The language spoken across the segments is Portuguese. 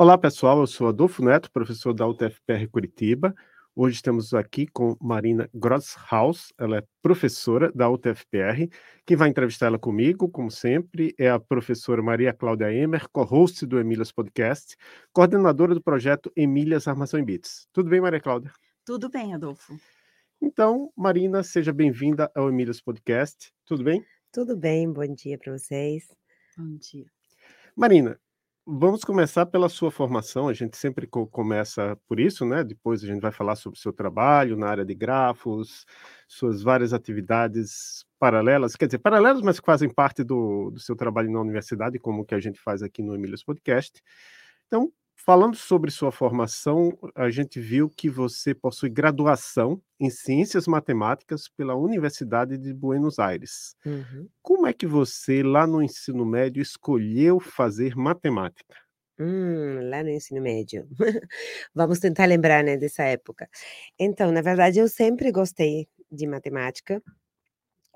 Olá, pessoal. Eu sou Adolfo Neto, professor da UTFPR Curitiba. Hoje estamos aqui com Marina Grosshaus, ela é professora da UTFPR. Quem vai entrevistar ela comigo, como sempre, é a professora Maria Cláudia Emer, co-host do Emílias Podcast, coordenadora do projeto Emílias Armação em Bits. Tudo bem, Maria Cláudia? Tudo bem, Adolfo. Então, Marina, seja bem-vinda ao Emílias Podcast. Tudo bem? Tudo bem, bom dia para vocês. Bom dia. Marina, Vamos começar pela sua formação. A gente sempre co começa por isso, né? Depois a gente vai falar sobre o seu trabalho na área de grafos, suas várias atividades paralelas, quer dizer, paralelas, mas que fazem parte do, do seu trabalho na universidade, como que a gente faz aqui no Emílios Podcast. Então, Falando sobre sua formação, a gente viu que você possui graduação em Ciências Matemáticas pela Universidade de Buenos Aires. Uhum. Como é que você, lá no ensino médio, escolheu fazer matemática? Hum, lá no ensino médio. Vamos tentar lembrar, né, dessa época. Então, na verdade, eu sempre gostei de matemática.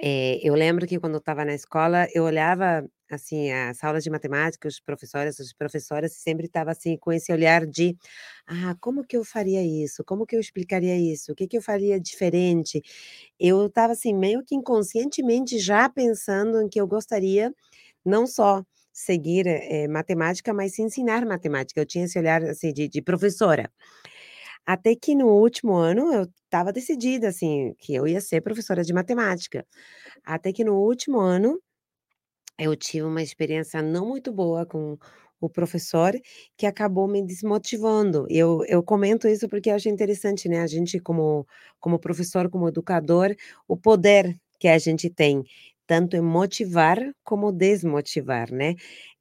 É, eu lembro que quando eu estava na escola, eu olhava assim, as aulas de matemática, os professores, as professoras sempre estavam assim com esse olhar de, ah, como que eu faria isso? Como que eu explicaria isso? O que que eu faria diferente? Eu estava assim meio que inconscientemente já pensando em que eu gostaria não só seguir eh, matemática, mas ensinar matemática. Eu tinha esse olhar assim de, de professora. Até que no último ano eu estava decidida assim que eu ia ser professora de matemática. Até que no último ano eu tive uma experiência não muito boa com o professor, que acabou me desmotivando. Eu eu comento isso porque eu acho interessante, né, a gente como como professor, como educador, o poder que a gente tem, tanto em motivar como desmotivar, né.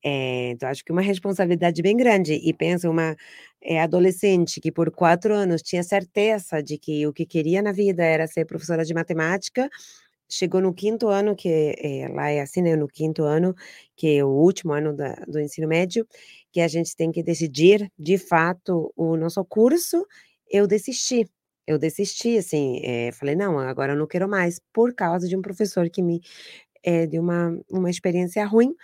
Eh, então acho que é uma responsabilidade bem grande e penso uma, eh, adolescente que por 4 anos tinha certeza de que o que queria na vida era ser professora de matemática, chegou no quinto ano, que é, lá é assim, né, no quinto ano, que é o último ano da, do ensino médio, que a gente tem que decidir, de fato, o nosso curso, eu desisti. Eu desisti, assim, é, falei, não, agora eu não quero mais, por causa de um professor que me é, deu uma, uma experiência ruim,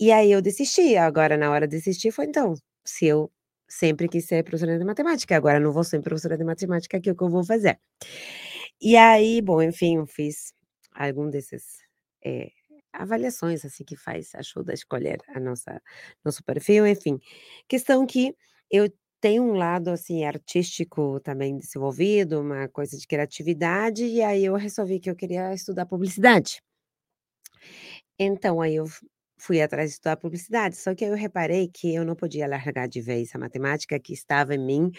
e aí eu desisti. Agora, na hora de desistir, foi então, se eu sempre quis ser professora de matemática, agora não vou ser professora de matemática, que é o que eu vou fazer? E aí, bom, enfim, eu fiz algum desses, eh, avaliações, assim, que faz ajuda a escolher a nossa nosso perfil, enfim. Questão que eu tenho um lado, assim, artístico também desenvolvido, uma coisa de criatividade, e aí eu resolvi que eu queria estudar publicidade. Então aí eu fui atrás de estudar publicidade, só que aí eu reparei que eu não podia largar de vez a matemática que estava em mim,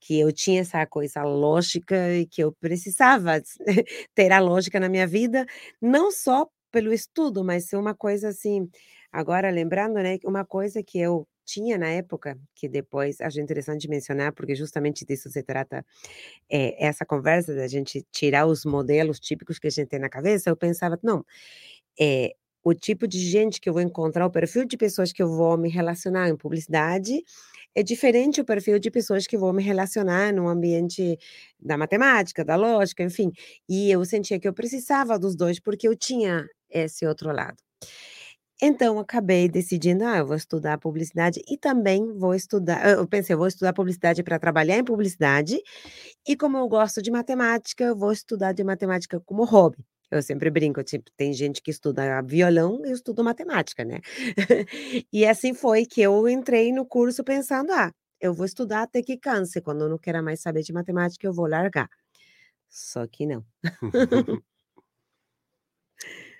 que eu tinha essa coisa lógica e que eu precisava ter a lógica na minha vida, não só pelo estudo, mas uma coisa assim, agora lembrando, né, uma coisa que eu tinha na época, que depois acho interessante mencionar, porque justamente disso se trata, eh, essa conversa da gente tirar os modelos típicos que a gente tem na cabeça, eu pensava: "Não, eh, o tipo de gente que eu vou encontrar, o perfil de pessoas que eu vou me relacionar em publicidade, é diferente o perfil de pessoas que vou me relacionar no ambiente da matemática, da lógica, enfim. E eu sentia que eu precisava dos dois, porque eu tinha esse outro lado. Então, acabei decidindo, ah, eu vou estudar publicidade e também vou estudar. Eu pensei, eu vou estudar publicidade para trabalhar em publicidade, e como eu gosto de matemática, eu vou estudar de matemática como hobby. Eu sempre brinco, tipo, tem gente que estuda violão, eu estudo matemática, né. E assim foi que eu entrei no curso pensando: "Ah, eu vou estudar até que canse, quando eu não queira mais saber de matemática, eu vou largar". Só que não.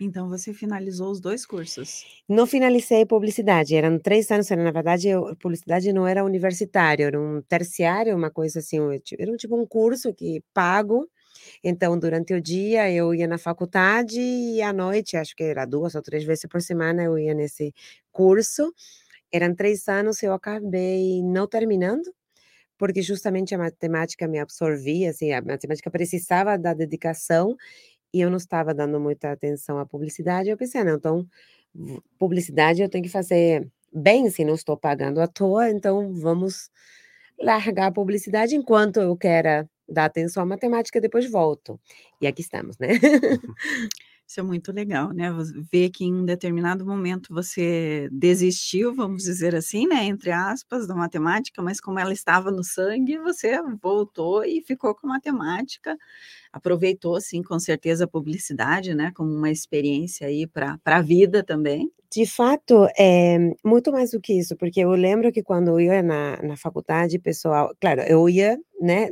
Então você finalizou os 2 cursos? Não finalizei publicidade, eram 3 anos, era na verdade eu publicidade não era universitário, era um terciário, uma coisa assim, era um tipo um curso que pago então, durante o dia eu ia na faculdade e à noite, acho que era 2 ou 3 vezes por semana, eu ia nesse curso. Eram 3 anos, eu acabei não terminando, porque justamente a matemática me absorvia, assim, a matemática precisava da dedicação e eu não estava dando muita atenção à publicidade. Eu pensei: "Ah, não, então publicidade eu tenho que fazer bem, se não estou pagando à toa, então vamos largar a publicidade enquanto eu quero dar atenção à matemática, depois volto. E aqui estamos, né. Isso é muito legal, né? Ver que em um determinado momento você desistiu, vamos dizer assim, né? Entre aspas, da matemática, mas como ela estava no sangue, você voltou e ficou com matemática. Aproveitou, sim, com certeza, a publicidade, né? Como uma experiência aí para a vida também. De fato, é muito mais do que isso, porque eu lembro que quando eu ia na, na faculdade, pessoal, claro, eu ia, né,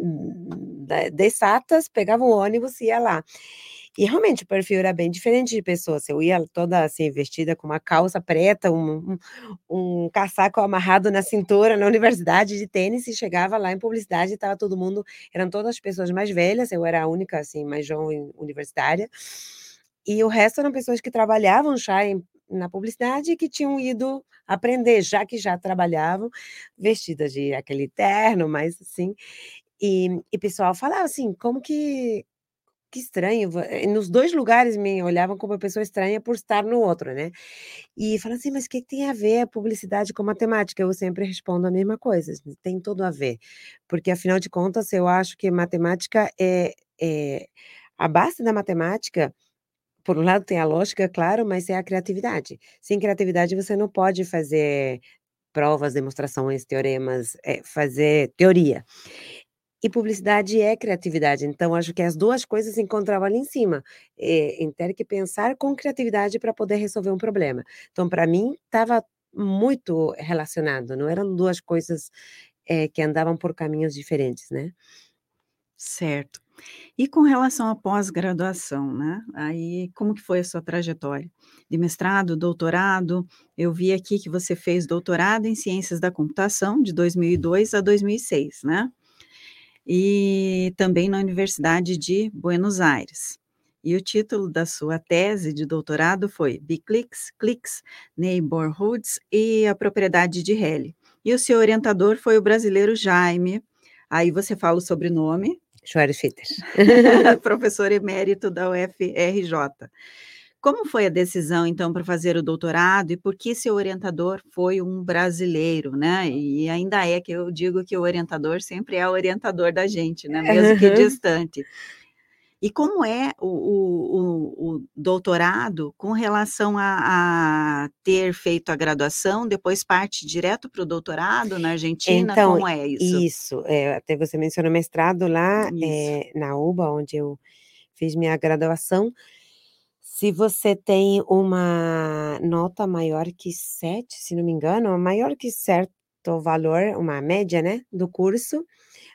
de exatas, pegava um ônibus e ia lá. E realmente o perfil era bem diferente de pessoas. Eu ia toda assim, vestida com uma calça preta, um, um, um casaco amarrado na cintura na universidade de tênis e chegava lá em publicidade e estava todo mundo, eram todas as pessoas mais velhas, eu era a única assim, mais jovem universitária. E o resto eram pessoas que trabalhavam já em, na publicidade e que tinham ido aprender, já que já trabalhavam, vestidas de aquele terno, mas assim. E, o pessoal falava assim, como que que estranho. Eh, nos dois lugares me olhavam como uma pessoa estranha por estar no outro, né? E falam assim, mas o que tem a ver a publicidade com matemática? Eu sempre respondo a mesma coisa, assim, tem tudo a ver. Porque, afinal de contas, eu acho que matemática é, é a base da matemática. Por um lado tem a lógica, claro, mas é a criatividade. Sem criatividade você não pode fazer provas, demonstrações, teoremas, é, fazer teoria. E publicidade é criatividade, então acho que as duas coisas se encontravam ali em cima, eh, em ter que pensar com criatividade para poder resolver um problema. Então, para mim, estava muito relacionado, não eram duas coisas eh, que andavam por caminhos diferentes, né? Certo. E com relação à pós-graduação, né? Aí, como que foi a sua trajetória? De mestrado, doutorado? Eu vi aqui que você fez doutorado em Ciências da Computação de 2002 a 2006, né? E também na Universidade de Buenos Aires. E o título da sua tese de doutorado foi Biclicks, Clicks, Neighborhoods e a Propriedade de Helle. E o seu orientador foi o brasileiro Jaime. Aí você fala o sobrenome. Schwarz Fitter. professor emérito da UFRJ. Como foi a decisão, então, para fazer o doutorado e por que seu orientador foi um brasileiro, né? E ainda é que eu digo que o orientador sempre é o orientador da gente, né? Mesmo que distante. E como é o, o, o doutorado com relação a, a, ter feito a graduação, depois parte direto para o doutorado na Argentina? Então, como é isso? Isso, é, até você mencionou mestrado lá é, na UBA, onde eu fiz minha graduação. Se você tem uma nota maior que 7, se não me engano, maior que certo valor, uma média, né, do curso,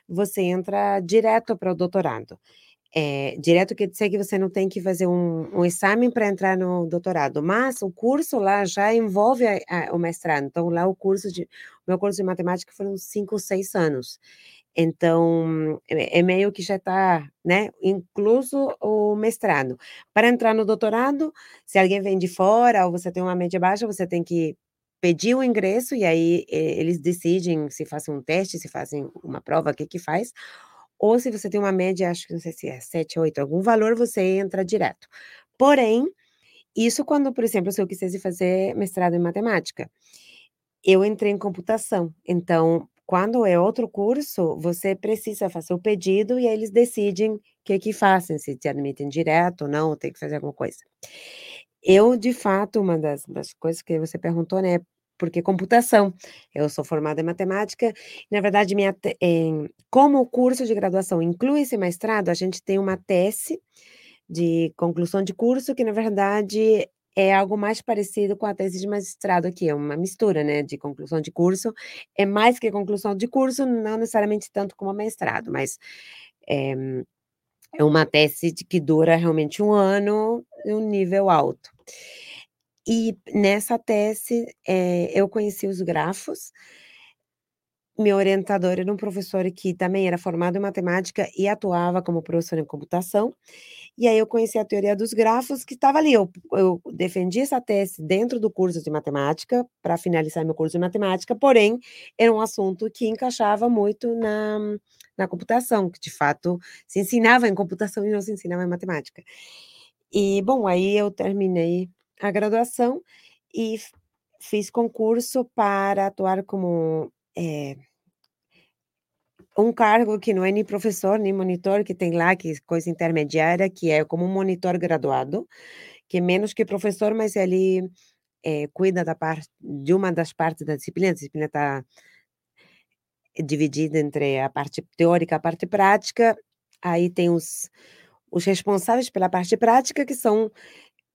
você entra direto para o doutorado. É, direto quer dizer que você não tem que fazer um, um exame para entrar no doutorado, mas o curso lá já envolve a, a, o mestrado. Então, lá o curso de, o meu curso de matemática foram cinco, seis anos. Então, é, é meio que já está, né, incluso o mestrado. Para entrar no doutorado, se alguém vem de fora ou você tem uma média baixa, você tem que pedir o ingresso e aí eles decidem se fazem um teste, se fazem uma prova, o que que faz. Ou se você tem uma média, acho que não sei se é 7, 8, algum valor, você entra direto. Porém, isso quando, por exemplo, se eu quisesse fazer mestrado em matemática, eu entrei em computação. Então, quando é outro curso, você precisa fazer o pedido e aí eles decidem o que que fazem, se te admitem direto ou não, tem que fazer alguma coisa. Eu, de fato, uma das, das coisas que você perguntou, né, porque computação, eu sou formada em matemática, na verdade, minha, em, como o curso de graduação inclui esse mestrado, a gente tem uma tese de conclusão de curso, que na verdade é algo mais parecido com a tese de mestrado aqui, é uma mistura, né, de conclusão de curso. É mais que conclusão de curso, não necessariamente tanto como mestrado, mas é, é uma tese que dura realmente um ano, um nível alto. E nessa tese, é, eu conheci os grafos, meu orientador era um professor que também era formado em matemática e atuava como professor em computação. E aí eu conheci a teoria dos grafos, que estava ali. Eu, eu defendi essa tese dentro do curso de matemática, para finalizar meu curso de matemática, porém, era um assunto que encaixava muito na, na computação, que de fato se ensinava em computação e não se ensinava em matemática. E, bom, aí eu terminei a graduação e fiz concurso para atuar como é, um cargo que não é nem professor nem monitor, que tem lá, que coisa intermediária, que é como um monitor graduado, que é menos que professor, mas ele é, cuida da parte de uma das partes da disciplina. A disciplina está dividida entre a parte teórica e a parte prática. Aí tem os, os responsáveis pela parte prática, que são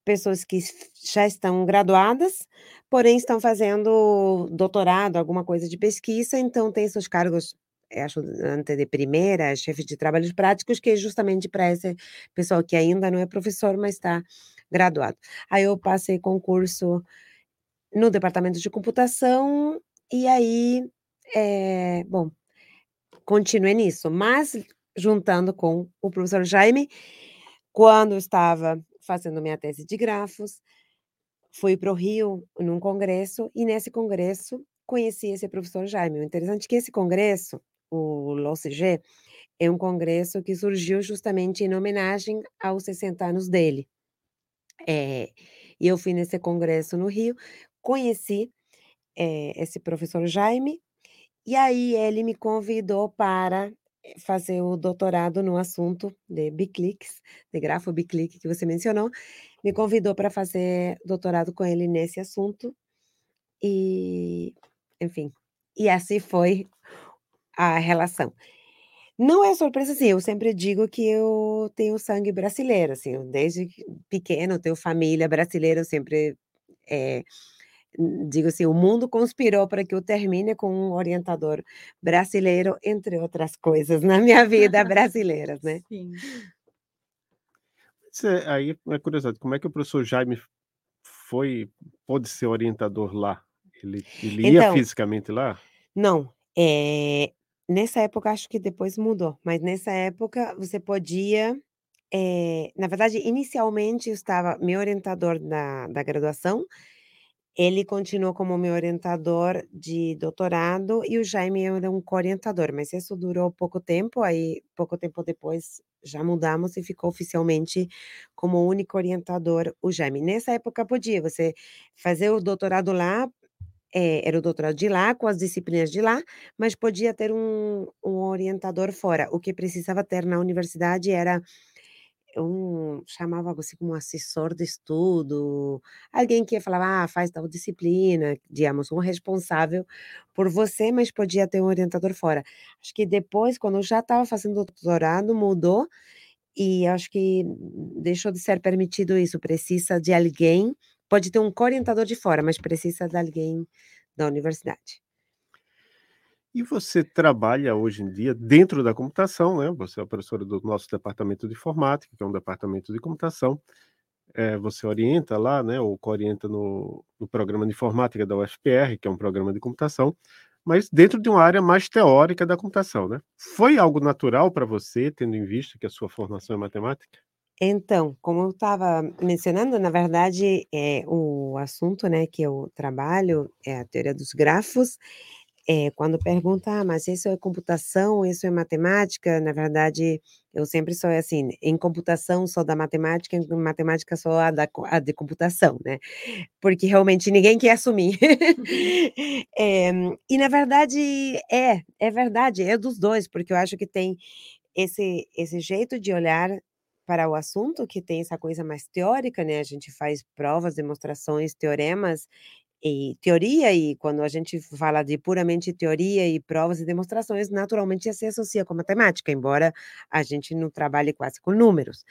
pessoas que já estão graduadas, porém estão fazendo doutorado, alguma coisa de pesquisa, então tem seus cargos é, ajudante de primeira, chefe de trabalhos práticos, que é justamente para essa pessoa que ainda não é professor, mas está graduado. Aí eu passei concurso no departamento de computação, e aí, é, bom, continuei nisso, mas juntando com o professor Jaime, quando estava fazendo minha tese de grafos, fui para o Rio num congresso e nesse congresso conheci esse professor Jaime. O interessante é que esse congresso, o LOCG, é um congresso que surgiu justamente em homenagem aos 60 anos dele. É, e eu fui nesse congresso no Rio, conheci é, esse professor Jaime, e aí ele me convidou para fazer o doutorado no assunto de biclics, de grafo biclic que você mencionou, me convidou para fazer doutorado com ele nesse assunto e, enfim, e assim foi a relação. Não é surpresa, assim, eu sempre digo que eu tenho sangue brasileiro, assim, desde pequeno tenho família brasileira, eu sempre é, digo assim, o mundo conspirou para que eu termine com um orientador brasileiro, entre outras coisas, na minha vida brasileira, né? Sim. Aí é curiosidade, como é que o professor Jaime foi, pode ser orientador lá? Ele, ele ia Então, fisicamente lá? não, é, nessa época acho que depois mudou, mas nessa época você podia, é, na verdade, inicialmente eu estava, meu orientador da, da graduação ele continuou como meu orientador de doutorado e o Jaime era um co-orientador, mas isso durou pouco tempo, aí pouco tempo depois já mudamos e ficou oficialmente como único orientador o Jaime. Nessa época podia você fazer o doutorado lá, eh, era o doutorado de lá, com as disciplinas de lá, mas podia ter um um orientador fora. O que precisava ter na universidade era um chamava algo assim como assessor de estudo, alguém que falava: "Ah, faz tal disciplina", digamos, um responsável por você, mas podia ter um orientador fora. Acho que depois, quando eu já estava fazendo doutorado, mudou, e acho que deixou de ser permitido isso, precisa de alguém pode ter um co-orientador de fora, mas precisa de alguém da universidade. E você trabalha hoje em dia dentro da computação, né? Você é professora do nosso departamento de informática, que é um departamento de computação. Eh, você orienta lá, né, ou co-orienta no no programa de informática da UFPR, que é um programa de computação, mas dentro de uma área mais teórica da computação, né. Foi algo natural para você, tendo em vista que a sua formação é matemática? Então, como eu estava mencionando, na verdade, é o assunto, né, que eu trabalho é a teoria dos grafos, É, quando pergunta: "Ah, mas isso é computação, isso é matemática?", na verdade, eu sempre sou assim, em computação sou da matemática, em matemática sou a da a de computação, né, porque realmente ninguém quer assumir. Eh, e na verdade é, é verdade, é dos 2, porque eu acho que tem esse esse jeito de olhar para o assunto, que tem essa coisa mais teórica, né, a gente faz provas, demonstrações, teoremas, e teoria, e quando a gente fala de puramente teoria e provas e demonstrações, naturalmente se associa com matemática, embora a gente não trabalhe quase com números.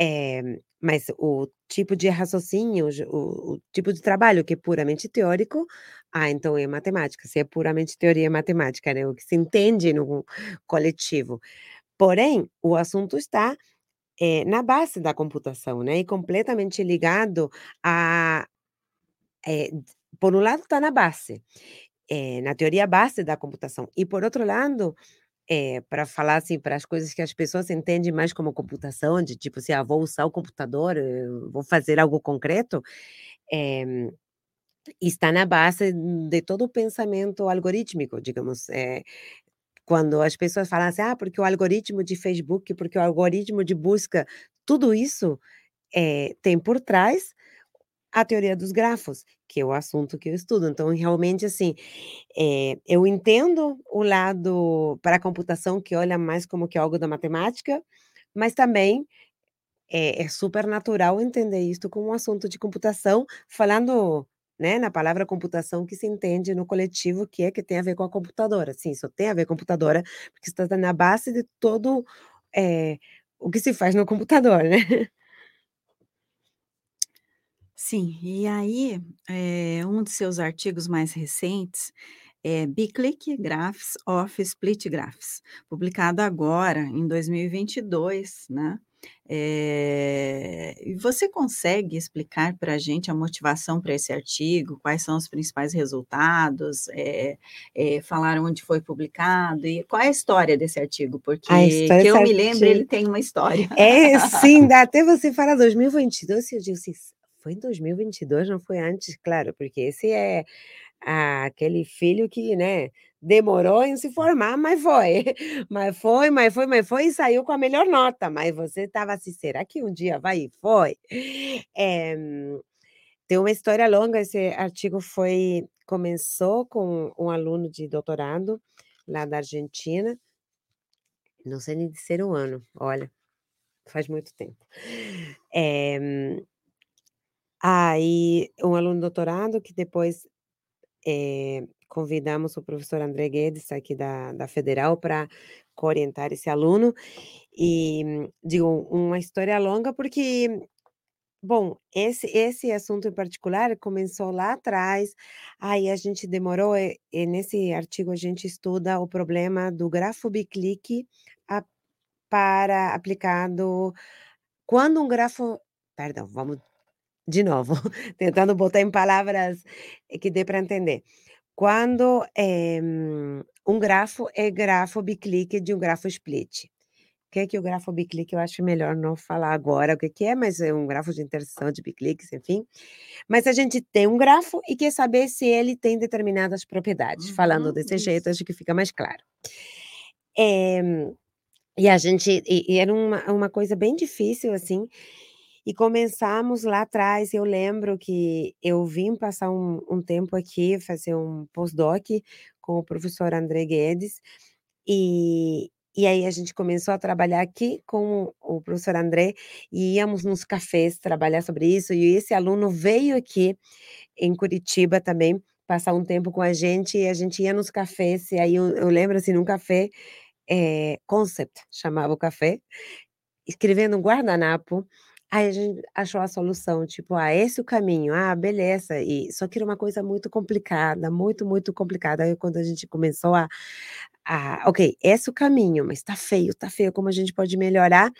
Eh, mas o tipo de raciocínio, o o tipo de trabalho que é puramente teórico, ah, então é matemática, se é puramente teoria, é matemática, né, o que se entende no coletivo. Porém, o assunto está, eh, na base da computação, né, e completamente ligado a eh, por um lado está na base, eh, na teoria base da computação, e por outro lado, eh, para falar, assim, para as coisas que as pessoas entendem mais como computação, de tipo assim: "Ah, vou usar o computador, vou fazer algo concreto", eh, está na base de todo o pensamento algorítmico, digamos, eh, quando as pessoas falam assim: "Ah, porque o algoritmo de Facebook, porque o algoritmo de busca", tudo isso, eh, tem por trás a teoria dos grafos, que é o assunto que eu estudo. Então, realmente, assim, eh, eu entendo o lado para a computação que olha mais como que algo da matemática, mas também, é, é super natural entender isto como um assunto de computação, falando né, na palavra computação que se entende no coletivo, que é que tem a ver com a computadora. Sim, só tem a ver com a computadora, porque está na base de todo é, o que se faz no computador, né? Sim, e aí, é, um de seus artigos mais recentes é Biclic Graphs of Split Graphs, publicado agora em 2022, né? É, e você consegue explicar para a gente a motivação para esse artigo, quais são os principais resultados, é, é, falar onde foi publicado e qual é a história desse artigo? Porque que eu me lembro, ele tem uma história. É, sim, dá até você falar 2022, eu digo assim, foi em 2022, não foi antes, claro, porque esse é aquele filho que, né, demorou em se formar, mas foi. Mas foi, mas foi, mas foi e saiu com a melhor nota. Mas você estava assim, será que um dia vai? E foi. É, tem uma história longa, esse artigo foi, começou com um aluno de doutorado lá da Argentina, não sei nem dizer o ano, olha, faz muito tempo. É, aí, um aluno de doutorado que depois é, convidamos o professor André Guedes, aqui da, da Federal, para orientar esse aluno. E digo, uma história longa, porque, bom, esse, esse assunto em particular começou lá atrás, aí a gente demorou, e, e nesse artigo a gente estuda o problema do grafo biclique a, para aplicado quando um grafo. Perdão, vamos de novo, tentando botar em palavras que dê para entender. Quando é, um grafo é grafo biclique de um grafo split. O que é que o grafo biclique? Eu acho melhor não falar agora o que, que é, mas é um grafo de interseção de bicliques, enfim. Mas a gente tem um grafo e quer saber se ele tem determinadas propriedades. Uhum, Falando desse isso. jeito, acho que fica mais claro. É, e a gente, e, e era uma, uma coisa bem difícil, assim, e começamos lá atrás. Eu lembro que eu vim passar um, um tempo aqui, fazer um postdoc com o professor André Guedes, e, e aí a gente começou a trabalhar aqui com o professor André e íamos nos cafés trabalhar sobre isso. E esse aluno veio aqui em Curitiba também passar um tempo com a gente e a gente ia nos cafés. E aí eu, eu lembro assim, num café é, Concept chamava o café, escrevendo um guardanapo Aí a gente achou a solução, tipo, ah, esse é o caminho, ah, beleza. E só que era uma coisa muito complicada, muito, muito complicada. Aí quando a gente começou a, a ok, esse é o caminho, mas tá feio, tá feio, como a gente pode melhorar?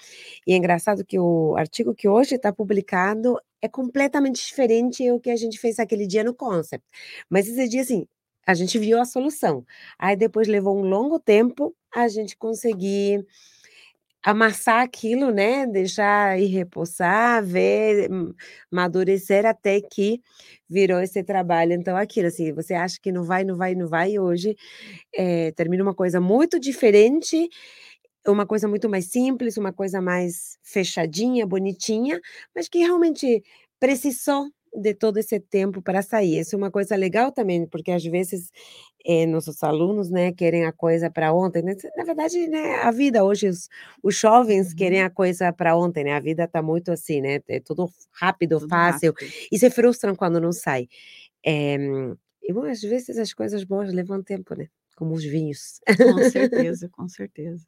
E é engraçado que o artigo que hoje está publicado é completamente diferente do que a gente fez aquele dia no Concept. Mas esse dia, assim, a gente viu a solução. Aí depois levou um longo tempo a gente conseguir amassar aquilo, né? Deixar ir repousar, ver, hum, amadurecer até que virou esse trabalho. Então, aquilo, assim, você acha que não vai, não vai, não vai, e hoje é, termina uma coisa muito diferente, uma coisa muito mais simples, uma coisa mais fechadinha, bonitinha, mas que realmente precisou de todo esse tempo para sair. Isso é uma coisa legal também, porque às vezes eh, nossos alunos, né, querem a coisa para ontem. Né? Na verdade, né, a vida hoje, os, os jovens uhum. querem a coisa para ontem, né? A vida está muito assim, né? É tudo rápido, tudo fácil, rápido. e se frustram quando não sai. É, e bom, às vezes as coisas boas levam tempo, né? Como os vinhos. Com certeza, com certeza.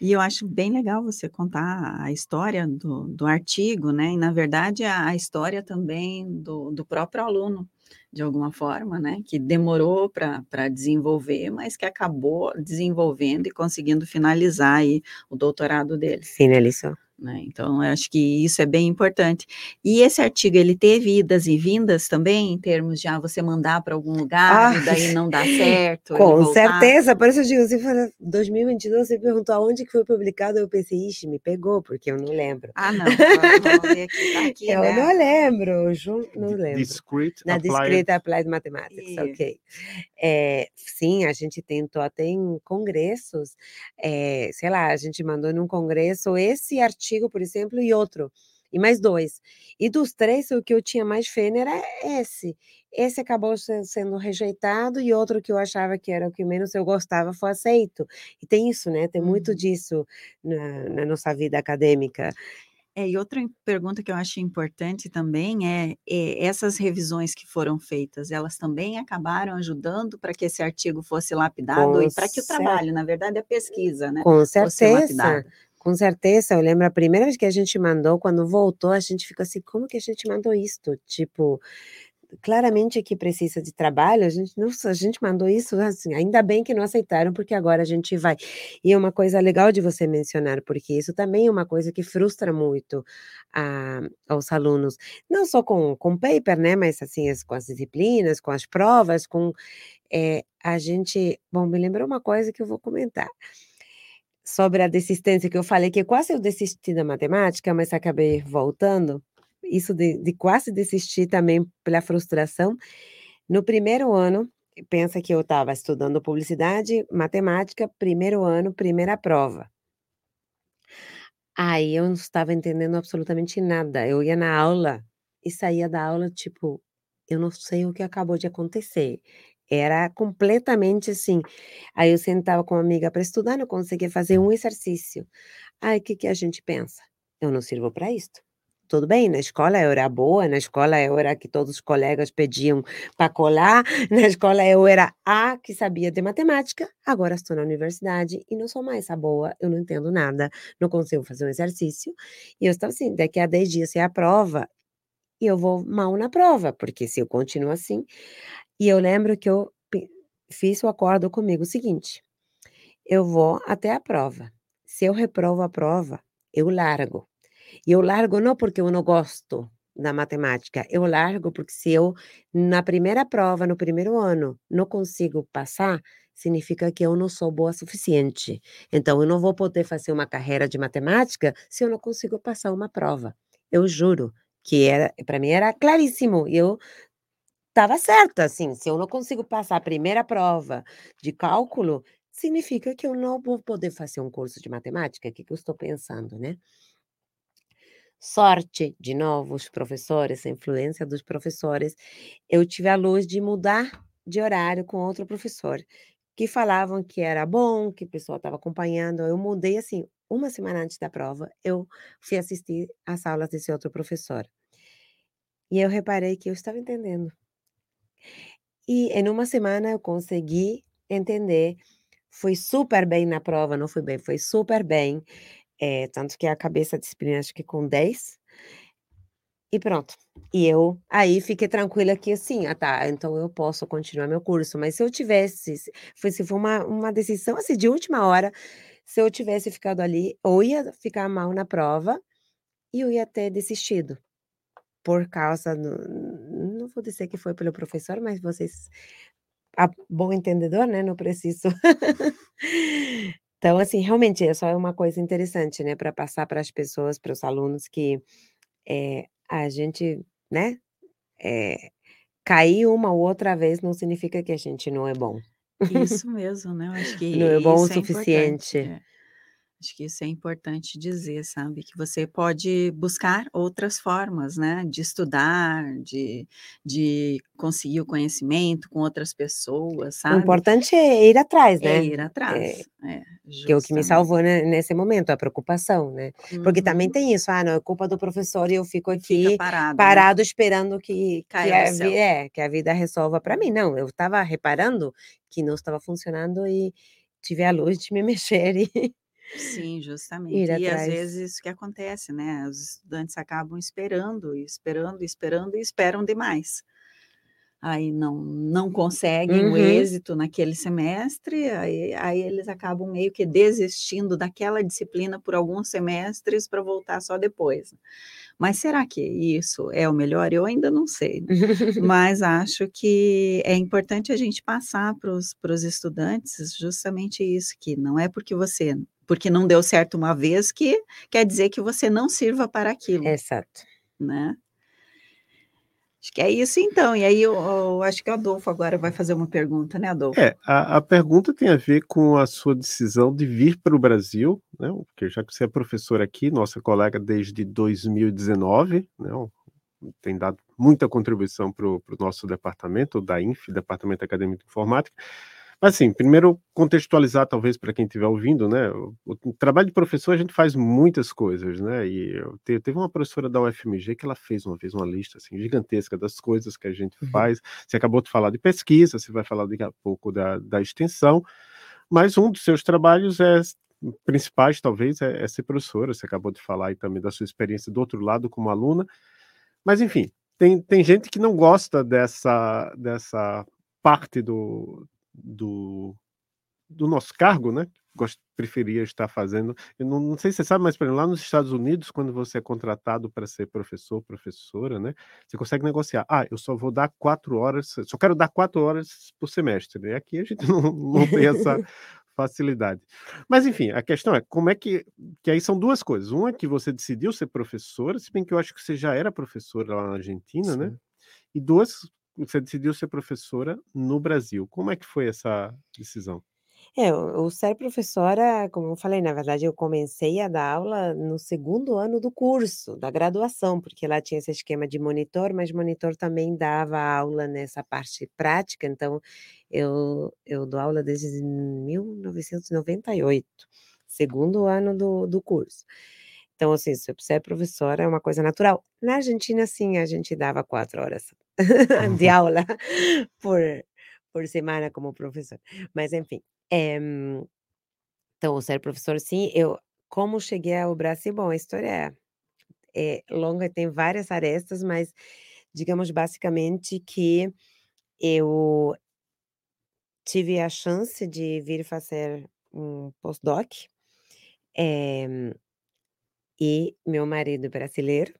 E eu acho bem legal você contar a história do, do artigo, né? E, na verdade, a, a história também do, do próprio aluno, de alguma forma, né? Que demorou para desenvolver, mas que acabou desenvolvendo e conseguindo finalizar aí o doutorado dele. Finalizou. Né? Então, eu acho que isso é bem importante. E esse artigo, ele teve idas e vindas também, em termos de ah, você mandar para algum lugar, ah, e daí não dá certo. Com certeza, por isso eu digo, você falou, 2022, você perguntou aonde que foi publicado, eu pensei, ixi, me pegou, porque eu não lembro. Ah, não, vamos ver aqui, tá aqui, Eu né? não lembro, não lembro. Discrete Na Applied... Discrete Applied Mathematics, e... ok. É, sim, a gente tentou até em congressos, é, sei lá, a gente mandou num congresso esse artigo artigo, por exemplo, e outro, e mais dois. E dos três, o que eu tinha mais fé era esse. Esse acabou sendo rejeitado e outro que eu achava que era o que menos eu gostava foi aceito. E tem isso, né? Tem muito uhum. disso na, na nossa vida acadêmica. É, e outra pergunta que eu acho importante também é, é, essas revisões que foram feitas, elas também acabaram ajudando para que esse artigo fosse lapidado Com e para que o trabalho, na verdade, a pesquisa, né, Com certeza. Com certeza, eu lembro a primeira vez que a gente mandou, quando voltou, a gente ficou assim, como que a gente mandou isto? Tipo, claramente aqui precisa de trabalho, a gente, nossa, a gente mandou isso, assim, ainda bem que não aceitaram, porque agora a gente vai. E é uma coisa legal de você mencionar, porque isso também é uma coisa que frustra muito a, aos alunos, não só com, com paper, né, mas assim, as, com as disciplinas, com as provas, com é, a gente, bom, me lembrou uma coisa que eu vou comentar sobre a desistência, que eu falei que quase eu desisti da matemática, mas acabei voltando. Isso de, de quase desistir também pela frustração. No primeiro ano, pensa que eu estava estudando publicidade, matemática, primeiro ano, primeira prova. Aí eu não estava entendendo absolutamente nada. Eu ia na aula e saía da aula, tipo, eu não sei o que acabou de acontecer. Era completamente assim. Aí eu sentava com uma amiga para estudar, não conseguia fazer um exercício. Aí o que, que a gente pensa? Eu não sirvo para isto. Tudo bem, na escola eu era boa, na escola eu era que todos os colegas pediam para colar, na escola eu era a que sabia de matemática, agora estou na universidade e não sou mais a boa, eu não entendo nada, não consigo fazer um exercício. E eu estava assim, daqui a 10 dias é a prova, e eu vou mal na prova, porque se eu continuo assim. E eu lembro que eu fiz o acordo comigo o seguinte: eu vou até a prova. Se eu reprovo a prova, eu largo. E eu largo não porque eu não gosto da matemática, eu largo porque se eu, na primeira prova, no primeiro ano, não consigo passar, significa que eu não sou boa o suficiente. Então, eu não vou poder fazer uma carreira de matemática se eu não consigo passar uma prova. Eu juro que era para mim era claríssimo. Eu estava certa, assim, se eu não consigo passar a primeira prova de cálculo, significa que eu não vou poder fazer um curso de matemática. O que, que eu estou pensando, né? Sorte, de novo, os professores, a influência dos professores. Eu tive a luz de mudar de horário com outro professor, que falavam que era bom, que o pessoal estava acompanhando. Eu mudei assim, uma semana antes da prova, eu fui assistir às aulas desse outro professor. E eu reparei que eu estava entendendo. E em uma semana eu consegui entender. Fui super bem na prova, não fui bem, foi super bem. É, tanto que a cabeça a disciplina acho que com 10. E pronto. E eu aí fiquei tranquila que assim, ah tá, então eu posso continuar meu curso. Mas se eu tivesse, foi, se foi uma, uma decisão assim de última hora, se eu tivesse ficado ali, ou ia ficar mal na prova, e eu ia ter desistido. Por causa, do, vou dizer que foi pelo professor, mas vocês, a bom entendedor, né? Não preciso. Então, assim, realmente é só uma coisa interessante, né, para passar para as pessoas, para os alunos que é, a gente, né, é, cair uma ou outra vez não significa que a gente não é bom. Isso mesmo, né? Eu acho que não é bom o é suficiente. É. Acho que isso é importante dizer, sabe? Que você pode buscar outras formas, né? De estudar, de, de conseguir o conhecimento com outras pessoas, O sabe? importante é ir atrás, É né? ir É, atrás. É, que é o que me salvou né, nesse momento, a preocupação, né? Porque também Uhum. tem isso, ah, não, é culpa do professor e eu fico Fica aqui parado, né? parado esperando que, que, Caia a, vi- céu. é, que a vida resolva para mim. Não, eu estava reparando que não estava funcionando e tive a luz de me mexer e Sim, ir justamente. E às atrás. vezes isso que acontece, né? Os estudantes acabam esperando, e esperando, e esperando e esperam demais. Aí não, não conseguem o Uhum. êxito naquele semestre, aí, aí eles acabam meio que desistindo daquela disciplina por alguns semestres para voltar só depois. Mas será que isso é o melhor? Eu ainda não sei, né? Mas acho que é importante a gente passar para os estudantes justamente isso, que não é porque você porque não deu certo uma vez que quer dizer que você não sirva para aquilo, Exato. né? Acho que é isso então. E aí eu, eu acho que o Adolfo agora vai fazer uma pergunta, né, Adolfo? É, a, a pergunta tem a ver com a sua decisão de vir para o Brasil, né? Porque já que você é professor aqui, nossa colega desde 2019, né? Tem dado muita contribuição para o nosso departamento, o DAINF, Departamento Acadêmico de Informática. Mas assim, primeiro contextualizar talvez para quem estiver ouvindo, né, o, o, trabalho de professor a gente faz muitas coisas, né, e eu te, teve uma professora da UFMG que ela fez uma vez uma lista assim gigantesca das coisas que a gente uhum. faz. Você acabou de falar de pesquisa, você vai falar daqui a pouco da, da extensão, mas um dos seus trabalhos é principais talvez é, é ser professora. Você acabou de falar aí também da sua experiência do outro lado como aluna, mas enfim, tem, tem gente que não gosta dessa dessa parte do, do, do nosso cargo, né? Gost, preferia estar fazendo. Eu não, não sei se você sabe, mas por exemplo, lá nos Estados Unidos, quando você é contratado para ser professor, professora, né? Você consegue negociar. Ah, eu só vou dar quatro horas, só quero dar quatro horas por semestre. Né? Aqui a gente não, não tem essa facilidade. Mas enfim, a questão é como é que. Que aí são duas coisas. Uma é que você decidiu ser professora, se bem que eu acho que você já era professora lá na Argentina, né? Sim. né? E duas, você decidiu ser professora no Brasil. Como é que foi essa decisão? É, o, ser professora, como eu falei, na verdade, eu comecei a dar aula no segundo ano do curso, da graduação, porque lá tinha esse esquema de monitor, mas monitor também dava aula nessa parte prática, então eu, eu dou aula desde 1998, segundo ano do, do curso. Então, assim, ser professora é uma coisa natural. Na Argentina, sim, a gente dava quatro horas de aula por, por semana como professor. Mas, enfim. É, então, ser professor, sim. Eu, como cheguei ao Brasil, bom, a história é, é longa, tem várias arestas, mas digamos basicamente que eu tive a chance de vir fazer um postdoc. É, e meu marido brasileiro.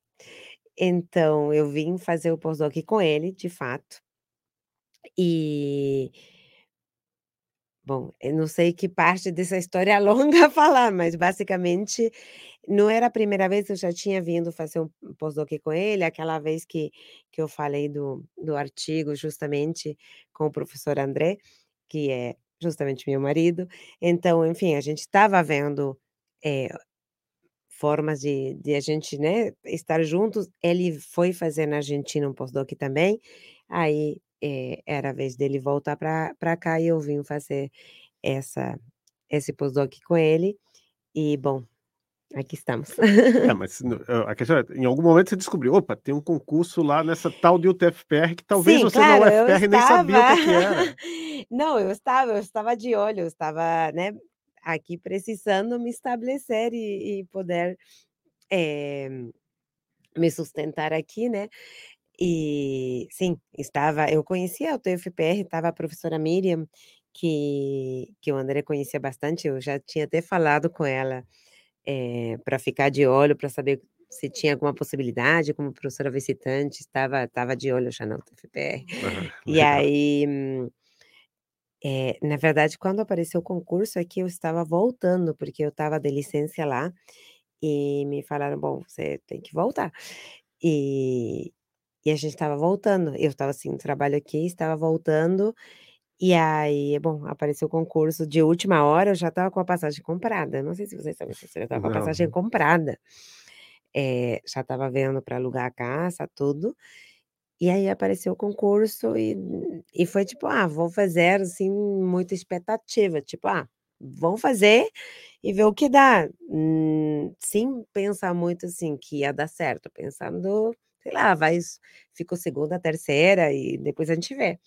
Então eu vim fazer o pós-doc com ele, de fato. E Bom, eu não sei que parte dessa história longa falar, mas basicamente não era a primeira vez que eu já tinha vindo fazer um pós-doc com ele, aquela vez que, que eu falei do, do artigo justamente com o professor André, que é justamente meu marido. Então, enfim, a gente estava vendo é, formas de, de a gente, né, estar juntos. Ele foi fazer na Argentina um pós-doc também, aí é, era a vez dele voltar para cá e eu vim fazer essa, esse pós-doc com ele. E, bom, aqui estamos. É, mas a questão é, em algum momento você descobriu, opa, tem um concurso lá nessa tal de UTFPR que talvez Sim, você claro, na UFPR nem sabia o que era. Não, eu estava, eu estava de olho, eu estava, né, aqui precisando me estabelecer e, e poder é, me sustentar aqui, né? E sim, estava, eu conhecia o TFPR, estava a professora Miriam, que, que o André conhecia bastante, eu já tinha até falado com ela é, para ficar de olho, para saber se tinha alguma possibilidade, como professora visitante, estava, estava de olho já no TFPR. Uhum, e aí é, na verdade, quando apareceu o concurso é que eu estava voltando, porque eu estava de licença lá, e me falaram: "Bom, você tem que voltar". E e a gente estava voltando, eu estava, assim, trabalho aqui, estava voltando, e aí, bom, apareceu o concurso de última hora, eu já estava com a passagem comprada, não sei se vocês sabem eu estava com a passagem comprada. Eh, já estava vendo para alugar a casa, tudo. E aí apareceu o concurso e e foi tipo: "Ah, vou fazer", assim, muita expectativa, tipo: "Ah, vão fazer e ver o que dá", hum, sem pensar muito, assim, que ia dar certo, pensando, sei lá, vai ficou segunda, terceira e depois a gente vê.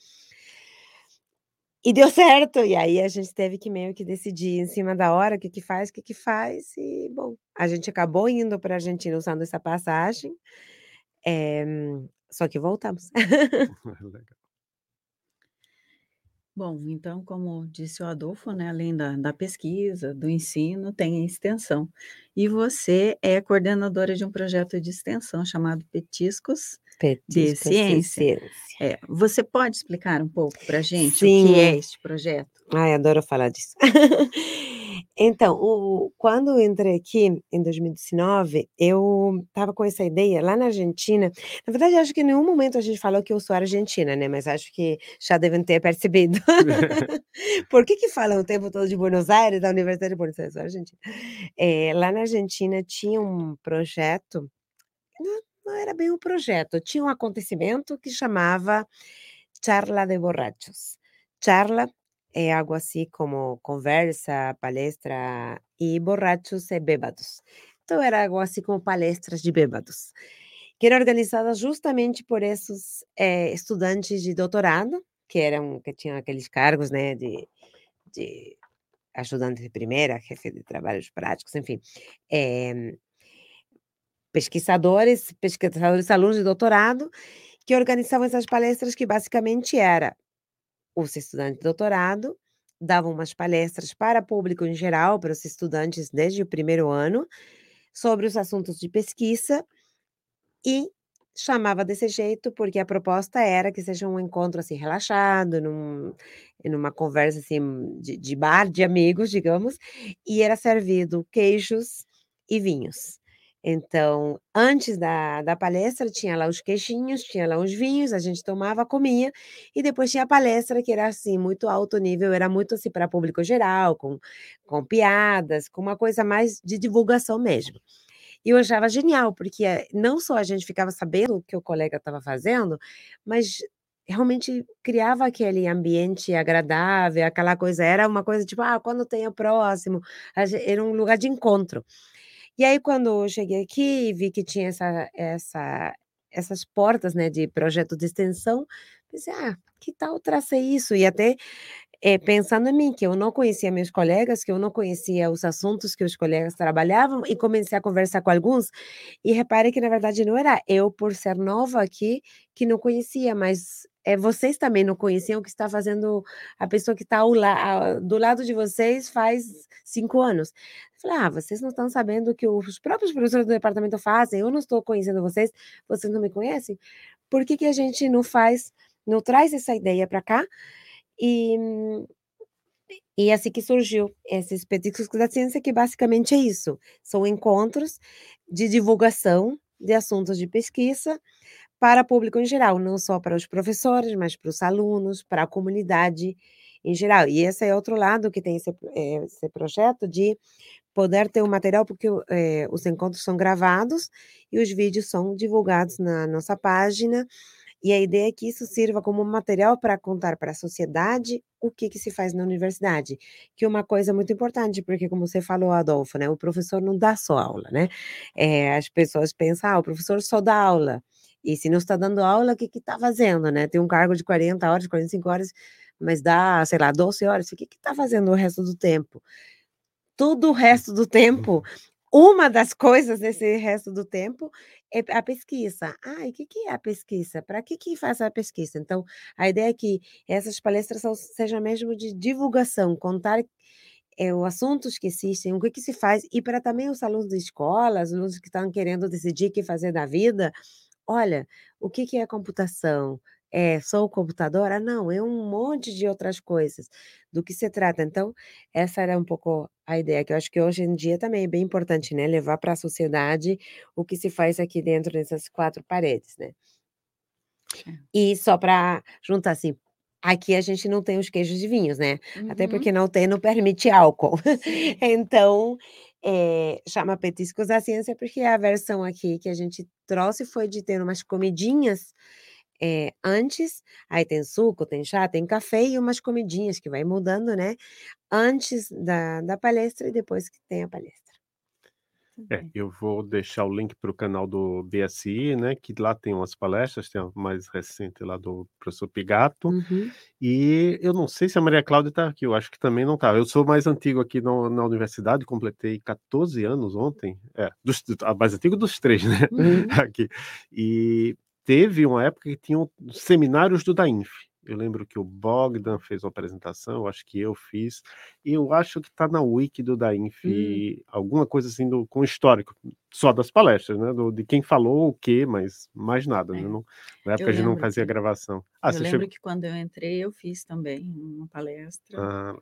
E deu certo, e aí a gente teve que meio que decidir em cima da hora o que que faz, o que que faz e, bom, a gente acabou indo pra Argentina usando essa passagem, eh só que voltamos. Legal. Bom, então, como disse o Adolfo, né, além da da pesquisa, do ensino, tem a extensão. E você é coordenadora de um projeto de extensão chamado Petiscos de Ciência. É, você pode explicar um pouco pra gente o que é este projeto? Ai, adoro falar disso. Então, o quando eu entrei aqui em 2019, eu estava com essa ideia lá na Argentina na verdade, acho que em nenhum momento a gente falou que eu sou argentina, né, mas acho que já devem ter percebido. Por que que falam o tempo todo de Buenos Aires, da Universidade de Buenos Aires? Argentina. Eh, lá na Argentina tinha um projeto não não era bem um projeto, tinha um acontecimento que chamava Charla de Borrachos. Charla é algo assim como conversa, palestra e borrachos e bêbados. Então era algo assim como palestras de bêbados, que era organizada justamente por esses eh, estudantes de doutorado, que eram que tinham aqueles cargos, né, de, de ajudante de primeira, jefe de trabalhos práticos, enfim, eh, pesquisadores, pesquisadores, alunos de doutorado, que organizavam essas palestras que basicamente era os estudantes de doutorado davam umas palestras para público em geral, para os estudantes desde o primeiro ano, sobre os assuntos de pesquisa e chamava desse jeito porque a proposta era que seja um encontro assim relaxado, num, numa conversa assim de, de bar de amigos, digamos, e era servido queijos e vinhos. Então, antes da, da palestra, tinha lá os queijinhos, tinha lá os vinhos, a gente tomava, comia, e depois tinha a palestra, que era assim, muito alto nível, era muito assim para público geral, com, com piadas, com uma coisa mais de divulgação mesmo. E eu achava genial, porque eh, não só a gente ficava sabendo o que o colega estava fazendo, mas realmente criava aquele ambiente agradável, aquela coisa, era uma coisa tipo, ah, quando tem o próximo, era um lugar de encontro. E aí, quando eu cheguei aqui e vi que tinha essa, essa, essas portas né, de projeto de extensão, pensei, ah, que tal trazer isso? E até é, pensando em mim, que eu não conhecia meus colegas, que eu não conhecia os assuntos que os colegas trabalhavam, e comecei a conversar com alguns, e reparei que, na verdade, não era eu, por ser nova aqui, que não conhecia, mas é, vocês também não conheciam o que está fazendo a pessoa que está la do lado de vocês faz cinco anos. Eu falei, ah, vocês não estão sabendo o que os próprios professores do departamento fazem, eu não estou conhecendo vocês, vocês não me conhecem? Por que, que a gente não faz, não traz essa ideia para cá? E, e assim que surgiu esses petiscos da ciência, que basicamente é isso, são encontros de divulgação de assuntos de pesquisa para público em geral, não só para os professores, mas para os alunos, para a comunidade em geral. E esse é outro lado que tem esse, eh, esse projeto de poder ter o um material, porque é, os encontros são gravados e os vídeos são divulgados na nossa página. E a ideia é que isso sirva como material para contar para a sociedade o que, que se faz na universidade, que é uma coisa muito importante, porque como você falou, Adolfo, né, o professor não dá só aula, né? É, as pessoas pensam, ah, o professor só dá aula. E se não está dando aula, o que está fazendo, né? Tem um cargo de 40 horas, 45 horas, mas dá, sei lá, 12 horas. O que está fazendo o resto do tempo? Todo o resto do tempo, uma das coisas desse resto do tempo é a pesquisa. Ah, e o que, que é a pesquisa? Para que, que faz a pesquisa? Então, a ideia é que essas palestras sejam mesmo de divulgação, contar é, os assuntos que existem, o que, que se faz, e para também os alunos de escola, os alunos que estão querendo decidir o que fazer da vida, Olha, o que que é computação? É só o computador? Ah, não, é um monte de outras coisas. Do que se trata? Então, essa era um pouco a ideia, que eu acho que hoje em dia também é bem importante, né? Levar para a sociedade o que se faz aqui dentro dessas quatro paredes, né? E só para juntar assim, aqui a gente não tem os queijos de vinhos, né? Até porque uhum. não tem, não permite álcool. Então, é, chama Petiscos da Ciência, porque a versão aqui que a gente trouxe foi de ter umas comidinhas é, antes, aí tem suco, tem chá, tem café e umas comidinhas que vai mudando, né? Antes da, da palestra e depois que tem a palestra. É, eu vou deixar o link para o canal do BSI, né? Que lá tem umas palestras, tem a mais recente lá do professor Pigato. Uhum. E eu não sei se a Maria Cláudia está aqui, eu acho que também não está. Eu sou mais antigo aqui no, na universidade, completei 14 anos ontem. É, dos, mais antigo dos três, né? Uhum. aqui. E teve uma época que tinham seminários do DAINF. Eu lembro que o Bogdan fez uma apresentação, eu acho que eu fiz, e eu acho que está na wiki do Dainf, hum. alguma coisa assim do, com histórico, só das palestras, né? Do, de quem falou o quê, mas mais nada, né, é. né? Não, na época a gente não fazia que, gravação. Ah, eu lembro chegou... que quando eu entrei, eu fiz também uma palestra. Ah,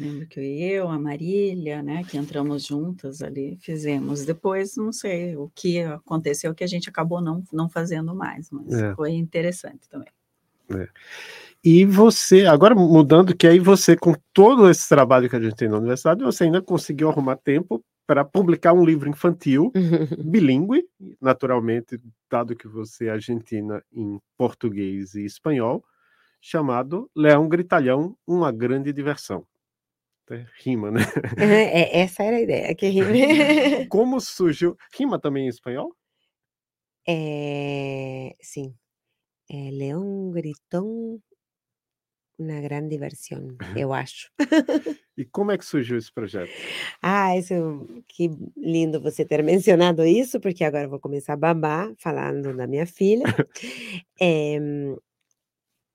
Lembro que eu, a Marília, né, que entramos juntas ali, fizemos. Depois, não sei o que aconteceu, que a gente acabou não, não fazendo mais, mas é. foi interessante também. É. E você, agora mudando, que aí você, com todo esse trabalho que a gente tem na universidade, você ainda conseguiu arrumar tempo para publicar um livro infantil, bilíngue, naturalmente, dado que você é argentina em português e espanhol, chamado Leão Gritalhão, uma grande diversão. É, rima, né? É, essa era a ideia, que rima. Como surgiu? Rima também em espanhol? É, sim. É, Leão Gritão, uma grande diversão, eu acho. E como é que surgiu esse projeto? Ah, isso, que lindo você ter mencionado isso, porque agora eu vou começar a babar falando da minha filha. É,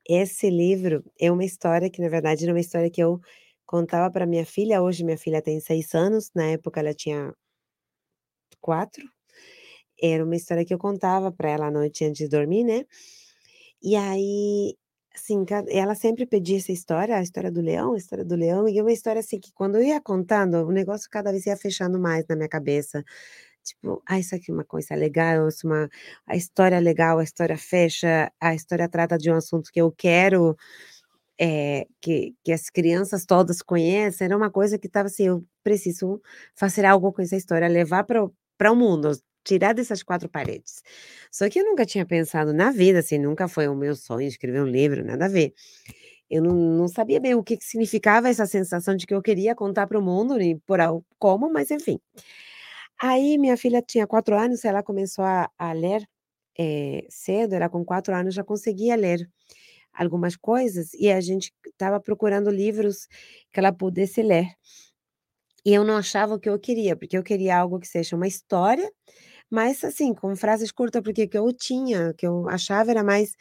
esse livro é uma história que, na verdade, era uma história que eu contava para minha filha. Hoje minha filha tem seis anos, na época ela tinha quatro. Era uma história que eu contava para ela à noite antes de dormir, né? E aí, assim, ela sempre pedia essa história, a história do leão, a história do leão, e uma história assim que quando eu ia contando, o negócio cada vez ia fechando mais na minha cabeça. Tipo, ah, isso aqui é uma coisa legal, isso é uma, a história é legal, a história fecha, a história trata de um assunto que eu quero é, que, que as crianças todas conhecem, era uma coisa que estava assim, eu preciso fazer algo com essa história, levar para o mundo, tirar dessas quatro paredes. Só que eu nunca tinha pensado na vida, assim, nunca foi o meu sonho escrever um livro, nada a ver. Eu não, não sabia bem o que, que significava essa sensação de que eu queria contar para o mundo, e por como, mas enfim. Aí minha filha tinha quatro anos, ela começou a, a ler é, cedo, ela com quatro anos já conseguia ler algumas coisas e a gente estava procurando livros que ela pudesse ler. E eu não achava o que eu queria, porque eu queria algo que seja uma história, mas assim, com frases curtas, porque que eu tinha, que eu achava era mais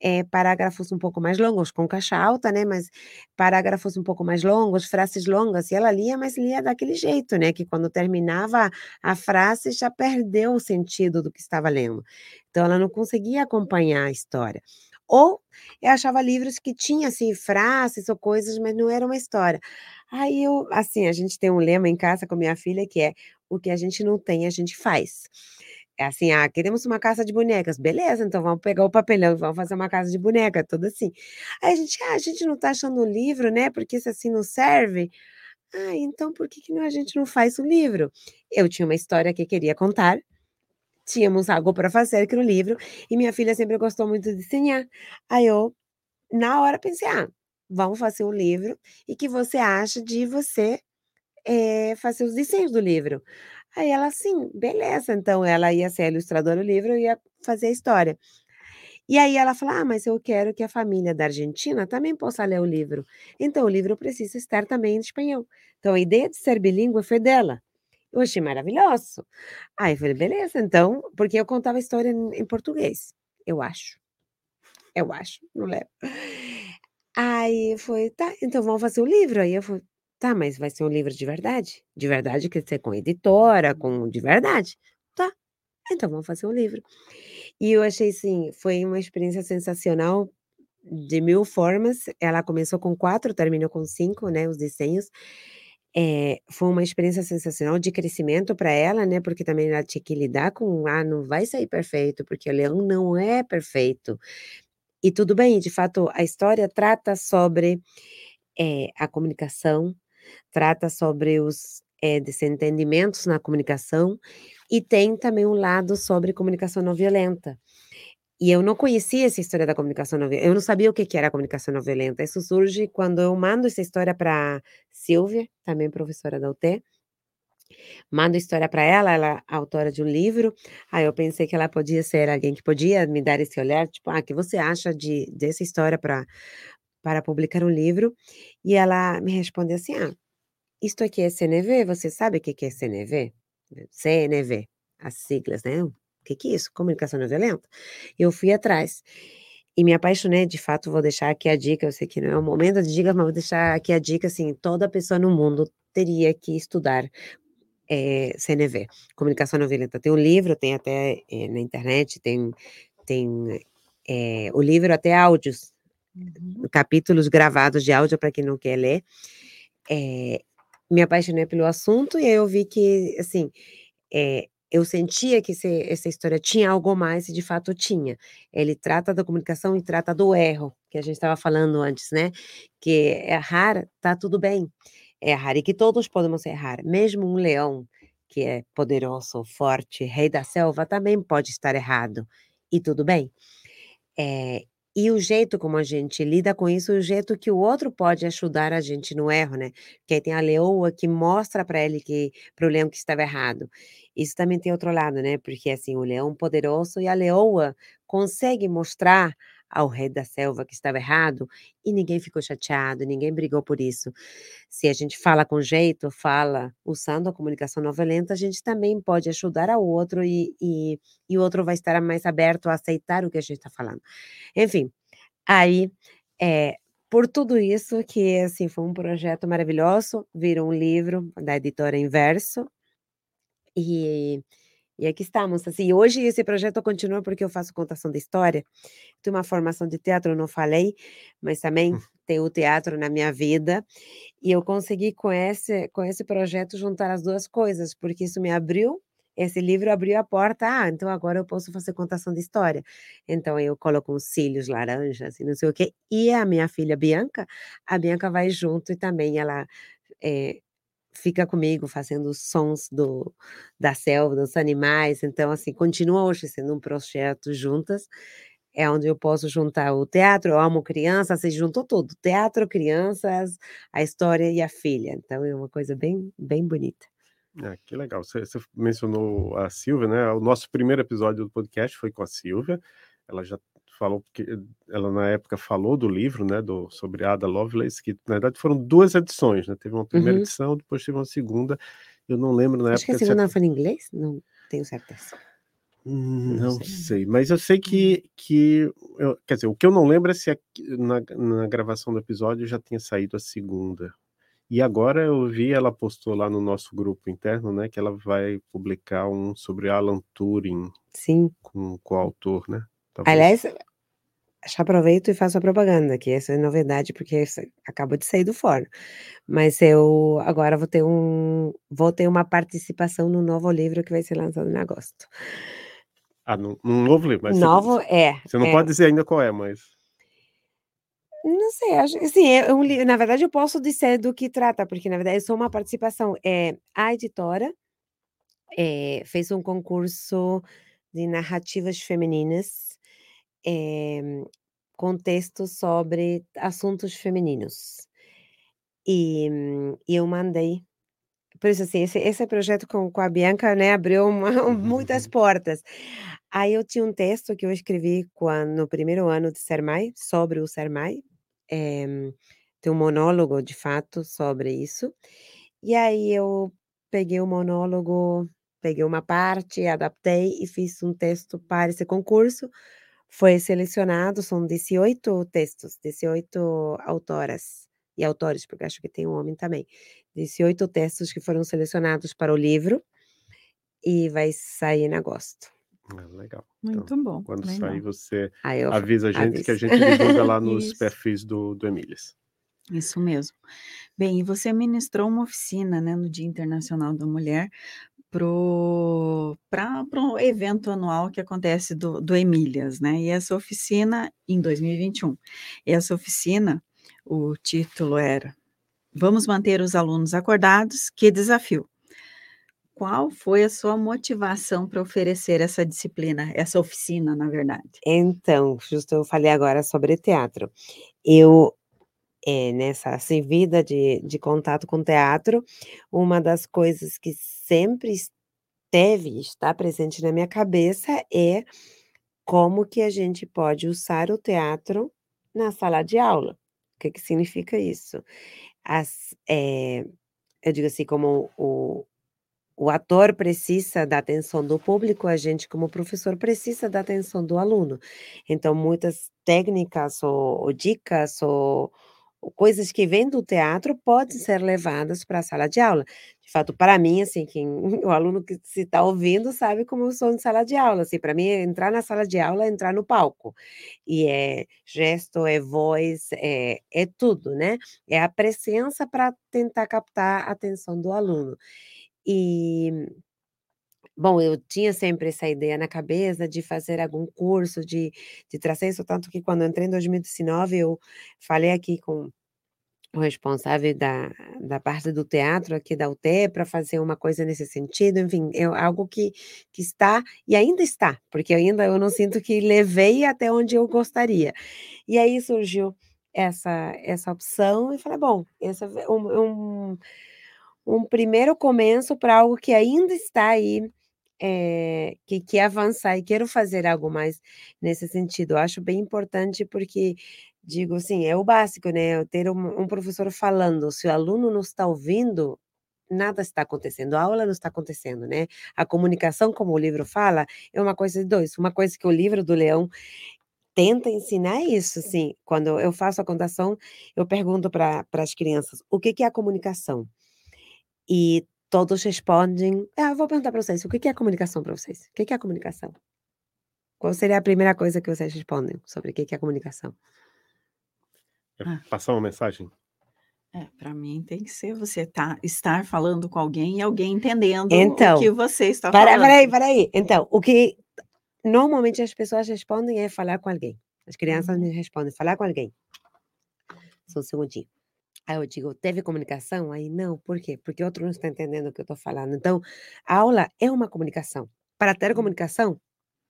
é, parágrafos um pouco mais longos, com caixa alta, né? Mas parágrafos um pouco mais longos, frases longas, e ela lia, mas lia daquele jeito, né? Que quando terminava a frase já perdeu o sentido do que estava lendo. Então ela não conseguia acompanhar a história. Ou eu achava livros que tinham, assim, frases ou coisas, mas não era uma história. Aí eu, assim, a gente tem um lema em casa com minha filha que é: "O que a gente não tem, a gente faz". É assim: "Ah, queremos uma casa de bonecas", beleza, então vamos pegar o papelão e vamos fazer uma casa de boneca, tudo assim. Aí a gente: "Ah, a gente não tá achando o livro, né, porque isso assim não serve". "Ah, então por que que não a gente não faz o livro?". Eu tinha uma história que queria contar tínhamos algo para fazer que no livro, e minha filha sempre gostou muito de desenhar. Aí eu, na hora, pensei: ah, vamos fazer um livro, e que você acha de você é, fazer os desenhos do livro? Aí ela, sim, beleza. Então ela ia ser a ilustradora do livro e ia fazer a história. E aí ela falou: Ah, mas eu quero que a família da Argentina também possa ler o livro. Então o livro precisa estar também em espanhol. Então a ideia de ser bilíngue foi dela. Eu achei maravilhoso. Aí eu falei, beleza, então, porque eu contava a história em, em português, eu acho. Eu acho, não lembro. Aí foi, tá, então vamos fazer o livro. Aí eu falei, tá, mas vai ser um livro de verdade? De verdade, quer dizer, com editora, com de verdade. Tá, então vamos fazer um livro. E eu achei, assim, foi uma experiência sensacional de mil formas. Ela começou com quatro, terminou com cinco, né, os desenhos. É, foi uma experiência sensacional de crescimento para ela, né, porque também ela tinha que lidar com: "Ah, não vai sair perfeito, porque o leão não é perfeito". E tudo bem, de fato, a história trata sobre, eh, a comunicação, trata sobre os, eh, desentendimentos na comunicação, e tem também um lado sobre comunicação não violenta. E eu não conhecia essa história da comunicação não violenta, eu não sabia o que que era comunicação não violenta, isso surge quando eu mando essa história para Silvia, também professora da UT, mando história para ela, ela é autora de um livro, aí eu pensei que ela podia ser alguém que podia me dar esse olhar, tipo: "Ah, que você acha de dessa história para para publicar um livro?" E ela me responde assim: "Ah, isto aqui é CNV, você sabe o que é CNV?" CNV, as siglas, né que que é isso? Comunicação não violenta? Eu fui atrás e me apaixonei, de fato, vou deixar aqui a dica, eu sei que não é o momento de dica, mas vou deixar aqui a dica, assim, toda pessoa no mundo teria que estudar é, eh, CNV, Comunicação Não Violenta. Tem um livro, tem até é, na internet, tem, tem é, o livro até áudios. Capítulos gravados de áudio para quem não quer ler. me apaixonei pelo assunto e aí eu vi que, assim, eu sentia que essa história tinha algo mais e de fato tinha. Ele trata da comunicação e trata do erro, que a gente estava falando antes, né? Que errar tá tudo bem. Errar e que todos podemos errar. Mesmo um leão que é poderoso, forte, rei da selva, também pode estar errado. E tudo bem. É, e o jeito como a gente lida com isso, o jeito que o outro pode ajudar a gente no erro, né? Porque aí tem a leoa que mostra para ele que para o leão que estava errado. Isso também tem outro lado, né? Porque assim, o leão poderoso e a leoa consegue mostrar ao rei da selva que estava errado e ninguém ficou chateado, ninguém brigou por isso. Se a gente fala com jeito, fala usando a comunicação não violenta, a gente também pode ajudar ao outro e, e, e o outro vai estar mais aberto a aceitar o que a gente está falando. Enfim, aí, é, por tudo isso, que assim, foi um projeto maravilhoso, virou um livro da editora Inverso, e, e aqui estamos. Assim, hoje esse projeto continua porque eu faço contação de história. Tenho uma formação de teatro, não falei, mas também hum. tenho o teatro na minha vida. E eu consegui com esse, com esse projeto juntar as duas coisas, porque isso me abriu esse livro abriu a porta, ah, então agora eu posso fazer contação de história. Então eu coloco uns cílios laranjas e não sei o quê. E a minha filha Bianca, a Bianca vai junto e também ela é, fica comigo fazendo os sons do, da selva, dos animais. Então, assim, continua hoje sendo um projeto juntas. É onde eu posso juntar o teatro, eu amo crianças, se juntou tudo, teatro, crianças, a história e a filha. Então é uma coisa bem, bem bonita. É, que legal. Você, você mencionou a Silvia, né? O nosso primeiro episódio do podcast foi com a Silvia. Ela já falou porque ela na época falou do livro, né, do sobre Ada Lovelace, que na verdade foram duas edições, né? Teve uma primeira uhum. edição, depois teve uma segunda. Eu não lembro na Acho época. Acho que a segunda foi em inglês, não tenho certeza. Hum, não, não sei. sei. mas eu sei que, hum. que eu, quer dizer, o que eu não lembro é se na, na gravação do episódio já tinha saído a segunda. E agora eu vi, ela postou lá no nosso grupo interno, né, que ela vai publicar um sobre Alan Turing. Sim. Com, com o autor, né? Talvez. Aliás, já aproveito e faço a propaganda, que essa é novidade, porque acabou de sair do forno. Mas eu agora vou ter um vou ter uma participação no novo livro que vai ser lançado em agosto. Ah, num, num novo livro? Mas novo, você, é. Você não é. pode dizer ainda qual é, mas. Não sei, acho que sim, é um. Na verdade, eu posso dizer do que trata, porque na verdade é só uma participação. É, a editora é, fez um concurso de narrativas femininas é, com sobre assuntos femininos. E, e, eu mandei. Por isso, assim, esse, esse projeto com, com a Bianca né, abriu uma, muitas portas. Aí eu tinha um texto que eu escrevi quando, no primeiro ano de Sermai, sobre o Sermai. É, tem um monólogo, de fato, sobre isso. E aí eu peguei o monólogo, peguei uma parte, adaptei e fiz um texto para esse concurso foi selecionado, são 18 textos, 18 autoras e autores, porque acho que tem um homem também. 18 textos que foram selecionados para o livro e vai sair em agosto. Ah, legal. Muito então, bom. Quando legal. sair, você avisa a gente aviso. que a gente divulga lá nos perfis do, do Emílias. Isso mesmo. Bem, e você ministrou uma oficina, né, no Dia Internacional da Mulher, para o evento anual que acontece do, do Emílias, né? E essa oficina, em 2021, essa oficina, o título era Vamos manter os alunos acordados, que desafio! Qual foi a sua motivação para oferecer essa disciplina, essa oficina, na verdade? Então, justo eu falei agora sobre teatro. Eu é, nessa assim, vida de, de contato com teatro, uma das coisas que sempre esteve, está presente na minha cabeça é como que a gente pode usar o teatro na sala de aula. O que, que significa isso? As, é, eu digo assim, como o, o ator precisa da atenção do público, a gente, como professor, precisa da atenção do aluno. Então, muitas técnicas ou, ou dicas ou coisas que vêm do teatro podem ser levadas para a sala de aula. De fato, para mim, assim, quem, o aluno que se está ouvindo sabe como eu sou em sala de aula. Assim, para mim, entrar na sala de aula é entrar no palco. E é gesto, é voz, é, é tudo, né? É a presença para tentar captar a atenção do aluno. E Bom, eu tinha sempre essa ideia na cabeça de fazer algum curso, de, de trazer isso, tanto que quando entrei em 2019, eu falei aqui com o responsável da da parte do teatro aqui da UTE para fazer uma coisa nesse sentido, enfim, é algo que que está e ainda está, porque ainda eu não sinto que levei até onde eu gostaria. E aí surgiu essa essa opção e falei: "Bom, esse é um um um primeiro começo para algo que ainda está aí, eh, que quer avançar e quero fazer algo mais nesse sentido". Eu acho bem importante, porque Digo assim, é o básico, né, ter um um professor falando, se o aluno não está ouvindo, nada está acontecendo, a aula não está acontecendo, né. A comunicação, como o livro fala, é uma coisa de 2, uma coisa que o livro do Leão tenta ensinar é isso, assim, quando eu faço a contação, eu pergunto para as crianças: "O que que é a comunicação?" E todos respondem ah, eu vou perguntar para vocês, o que é a comunicação para vocês? O que é a comunicação? Qual seria a primeira coisa que vocês respondem sobre o que é a comunicação? É ah. passar uma mensagem? É, para mim tem que ser você tá estar falando com alguém e alguém entendendo então, o que você está para, falando. Peraí, peraí. Então, o que normalmente as pessoas respondem é falar com alguém. As crianças uhum. me respondem, falar com alguém. Só um segundinho. Aí eu digo, teve comunicação? Aí não, por quê? Porque outro não está entendendo o que eu estou falando. Então, a aula é uma comunicação. Para ter uhum. comunicação,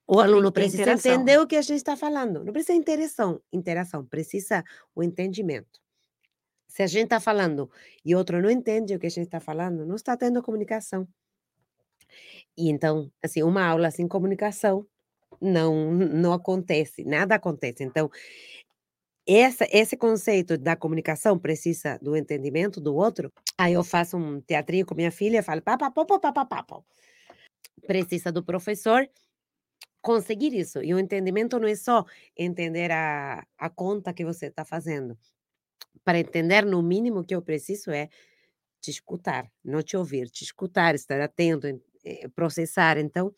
o aluno precisa interação. entender o que a gente está falando. Não precisa interação, interação, precisa o entendimento. Se a gente está falando e outro não entende o que a gente está falando, não está tendo comunicação. E então, assim, uma aula sem comunicação não não acontece, nada acontece. Então, essa, esse conceito da comunicação precisa do entendimento do outro. Aí eu faço um teatrinho com minha filha, falo pá. Precisa do professor conseguir isso. E o entendimento não é só entender a, a conta que você está fazendo. Para entender, no mínimo que eu preciso é te escutar, não te ouvir, te escutar, estar atento, eh, processar. Então,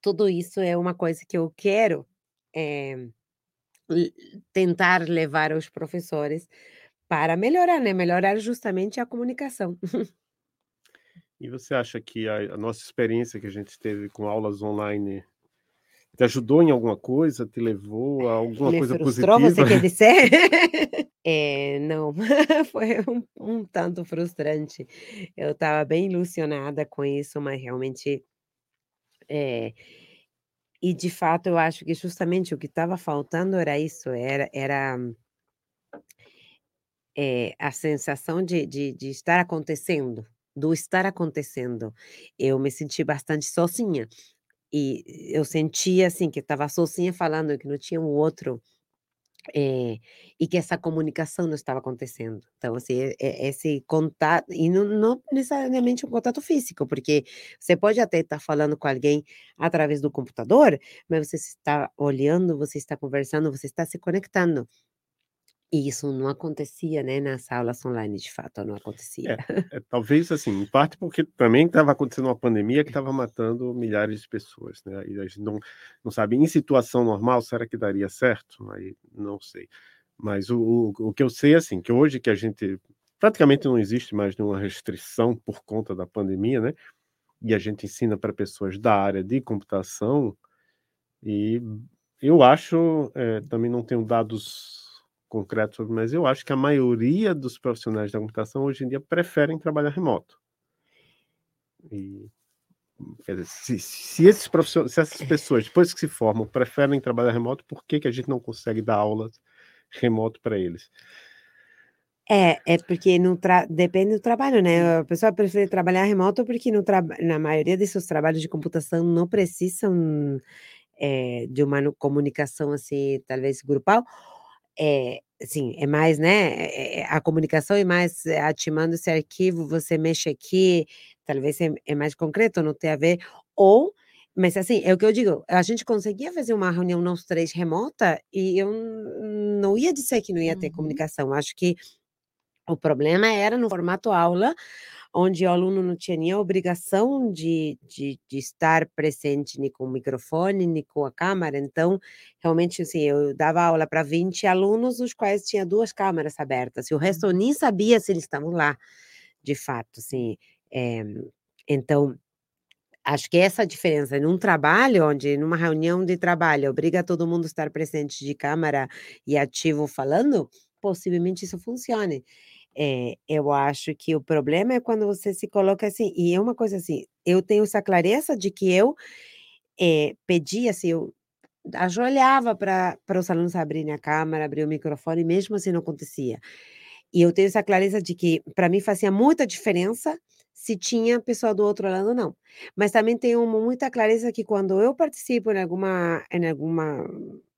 tudo isso é uma coisa que eu quero é, tentar levar aos professores para melhorar, né? Melhorar justamente a comunicação. E você acha que a, a, nossa experiência que a gente teve com aulas online te ajudou em alguma coisa? Te levou a alguma Me coisa frustrou, positiva? você quer dizer? é, não, foi um, um, tanto frustrante. Eu estava bem ilusionada com isso, mas realmente. É, e de fato eu acho que justamente o que estava faltando era isso, era, era é, a sensação de, de, de estar acontecendo, do estar acontecendo. Eu me senti bastante sozinha. E eu sentia, assim, que estava sozinha falando, que não tinha um outro, eh, e que essa comunicação não estava acontecendo. Então, assim, esse contato, e não, não necessariamente um contato físico, porque você pode até estar falando com alguém através do computador, mas você está olhando, você está conversando, você está se conectando. E isso não acontecia, né, nas aulas online, de fato, não acontecia. É, é talvez, assim, em parte porque também estava acontecendo uma pandemia que estava matando milhares de pessoas, né, e a gente não, não sabe, em situação normal, será que daria certo? Aí, não sei. Mas o, o, o que eu sei, assim, que hoje que a gente, praticamente não existe mais nenhuma restrição por conta da pandemia, né, e a gente ensina para pessoas da área de computação, e eu acho, é, também não tenho dados concreto sobre, mas eu acho que a maioria dos profissionais da computação hoje em dia preferem trabalhar remoto. E, quer dizer, se, se esses profissionais, se essas pessoas, depois que se formam, preferem trabalhar remoto, por que, que a gente não consegue dar aulas remoto para eles? É, é porque não depende do trabalho, né? A pessoa prefere trabalhar remoto porque no tra... na maioria desses trabalhos de computação não precisam é, de uma comunicação assim, talvez grupal, é, assim, é mais, né, é, é, a comunicação é mais é, ativando esse arquivo, você mexe aqui, talvez é, mais concreto, não tem a ver, ou, mas assim, é o que eu digo, a gente conseguia fazer uma reunião nós três remota e eu não ia dizer que não ia ter uhum. comunicação, acho que o problema era no formato aula, onde o aluno não tinha nem a obrigação de, de, de, estar presente nem com o microfone, nem com a câmera. Então, realmente, assim, eu dava aula para 20 alunos, os quais tinha duas câmeras abertas, e o resto eu nem sabia se eles estavam lá, de fato, assim. É, então, acho que essa diferença num trabalho, onde numa reunião de trabalho obriga todo mundo a estar presente de câmera e ativo falando, possivelmente isso funcione. É, eu acho que o problema é quando você se coloca assim, e é uma coisa assim, eu tenho essa clareza de que eu é, pedia, assim, eu ajoelhava para os alunos abrirem a câmera, abrir o microfone, mesmo assim não acontecia. E eu tenho essa clareza de que, para mim, fazia muita diferença se tinha pessoa do outro lado ou não. Mas também tenho muita clareza que quando eu participo em alguma, em alguma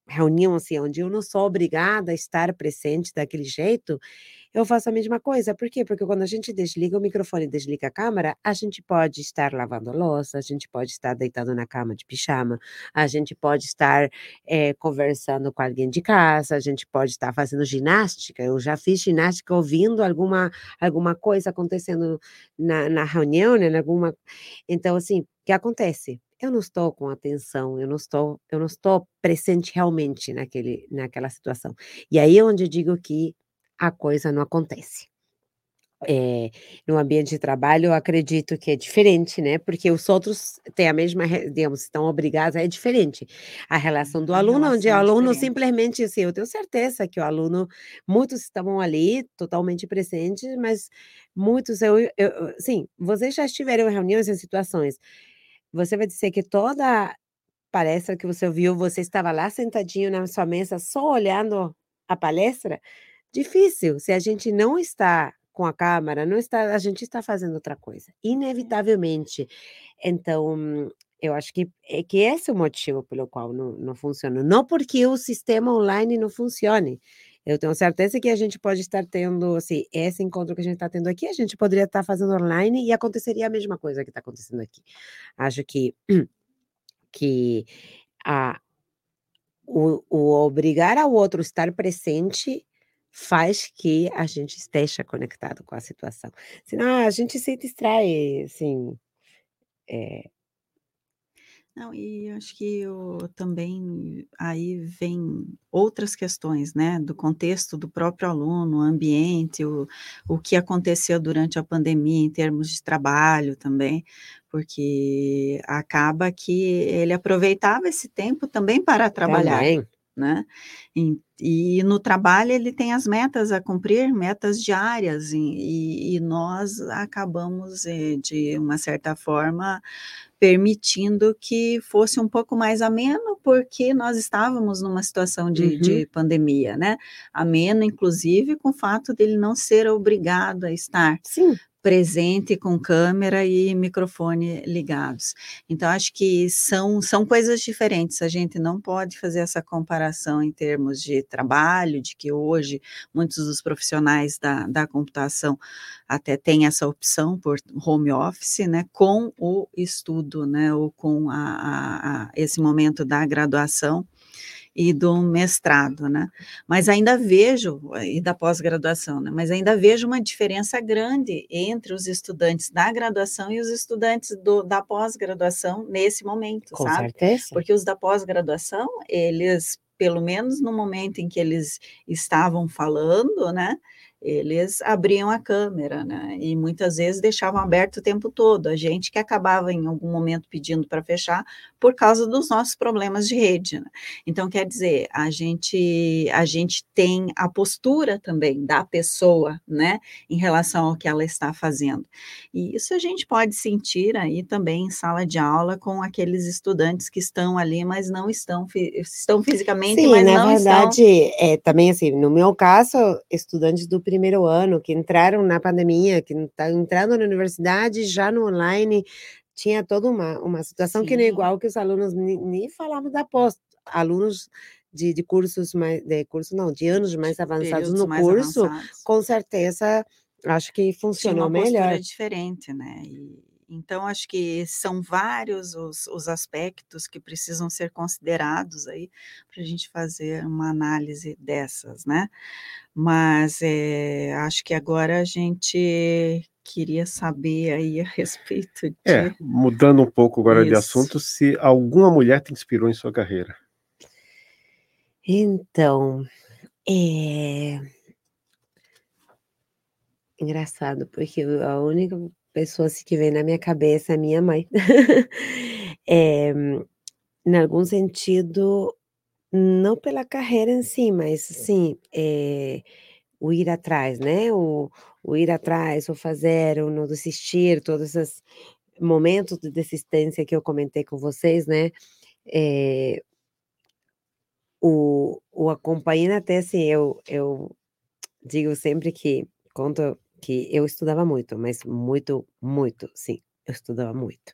reunião assim, onde eu não sou obrigada a estar presente daquele jeito, eu faço a mesma coisa. Por quê? Porque quando a gente desliga o microfone e desliga a câmera, a gente pode estar lavando louça, a gente pode estar deitado na cama de pijama, a gente pode estar é, conversando com alguém de casa, a gente pode estar fazendo ginástica. Eu já fiz ginástica ouvindo alguma, alguma coisa acontecendo na, na reunião, né? Alguma... Então, assim, o que acontece? eu não estou com atenção, eu não estou, eu não estou presente realmente naquele, naquela situação. E aí é onde eu digo que a coisa não acontece. É, no ambiente de trabalho, eu acredito que é diferente, né? Porque os outros têm a mesma, digamos, estão obrigados, é diferente. A relação do a aluno, relação onde o aluno diferente. simplesmente, assim, eu tenho certeza que o aluno, muitos estavam ali, totalmente presentes, mas muitos, eu, eu sim, vocês já estiveram em reuniões, em situações, você vai dizer que toda palestra que você ouviu, você estava lá sentadinho na sua mesa, só olhando a palestra, Difícil, se a gente não está com a câmera, não está, a gente está fazendo outra coisa, inevitavelmente. Então, eu acho que, é que esse é o motivo pelo qual não, não funciona. Não porque o sistema online não funcione. Eu tenho certeza que a gente pode estar tendo, assim, esse encontro que a gente está tendo aqui, a gente poderia estar fazendo online e aconteceria a mesma coisa que está acontecendo aqui. Acho que, que a, o, o obrigar ao outro estar presente faz que a gente esteja conectado com a situação. Senão a gente se distrai, assim. É... Não, e acho que eu, também aí vem outras questões, né, do contexto do próprio aluno, ambiente, o, o que aconteceu durante a pandemia em termos de trabalho também, porque acaba que ele aproveitava esse tempo também para trabalhar. Também né? E, e, no trabalho ele tem as metas a cumprir, metas diárias, e, e nós acabamos, eh, de uma certa forma, permitindo que fosse um pouco mais ameno, porque nós estávamos numa situação de, uhum. de pandemia, né? Ameno, inclusive, com o fato dele não ser obrigado a estar. Sim presente com câmera e microfone ligados. Então, acho que são, são coisas diferentes. A gente não pode fazer essa comparação em termos de trabalho, de que hoje muitos dos profissionais da, da computação até têm essa opção por home office, né, com o estudo, né, ou com a, a, a esse momento da graduação e do mestrado, né? Mas ainda vejo, e da pós-graduação, né? Mas ainda vejo uma diferença grande entre os estudantes da graduação e os estudantes do, da pós-graduação nesse momento, Com sabe? certeza. Porque os da pós-graduação, eles, pelo menos no momento em que eles estavam falando, né? Eles abriam a câmera, né? E muitas vezes deixavam aberto o tempo todo. A gente que acabava em algum momento pedindo para fechar por causa dos nossos problemas de rede. Né? Então, quer dizer, a gente a gente tem a postura também da pessoa, né, em relação ao que ela está fazendo. E isso a gente pode sentir aí também em sala de aula com aqueles estudantes que estão ali, mas não estão estão fisicamente, Sim, mas na não verdade, estão... é também assim, no meu caso, estudantes do primeiro ano, que entraram na pandemia, que estão tá entrando na universidade já no online, tinha toda uma, uma situação Sim. que não é igual que os alunos nem, falavam da pós, alunos de, de cursos mais, de curso não, de anos mais avançados no mais curso, avançados. com certeza, acho que funcionou Tinha uma melhor. diferente, né, e, então, acho que são vários os, os aspectos que precisam ser considerados aí para a gente fazer uma análise dessas, né? Mas é, acho que agora a gente queria saber aí a respeito de... É, mudando um pouco agora Isso. de assunto, se alguma mulher te inspirou em sua carreira. Então, é... Engraçado, porque a única pessoa assim, que vem na minha cabeça é minha mãe. é, em algum sentido, não pela carreira em si, mas assim, é, o ir atrás, né, o o ir atrás, o fazer, o não desistir, todos esses momentos de desistência que eu comentei com vocês, né, eh o o acompanhando até assim, eu eu digo sempre que conto que eu estudava muito, mas muito, muito, sim, eu estudava muito.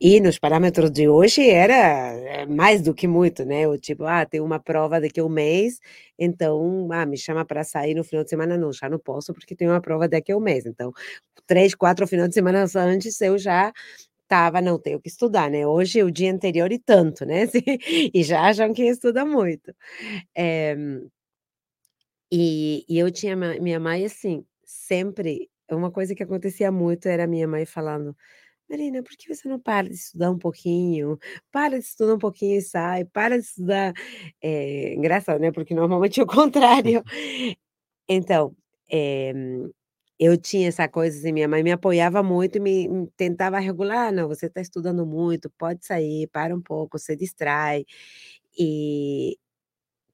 E nos parâmetros de hoje era é mais do que muito, né, eu tipo: "Ah, tem uma prova daqui a um mês, então, ah, me chama para sair no final de semana", não, já não posso porque tem uma prova daqui a um mês, então 3, 4 final de semana antes eu já estava: "Não, tenho que estudar", né, hoje o dia anterior e tanto, né, assim, e já acham que estuda muito. Eh e e eu tinha minha mãe, assim, sempre uma coisa que acontecia muito era minha mãe falando: "Marina, por que você não para de estudar um pouquinho? Para de estudar um pouquinho e sai, para de estudar", eh, engraçado, né, porque normalmente é o contrário. Então, eh, eu tinha essa coisa, assim, minha mãe me apoiava muito e me me tentava regular: "Não, você está estudando muito, pode sair, para um pouco, se distrai". E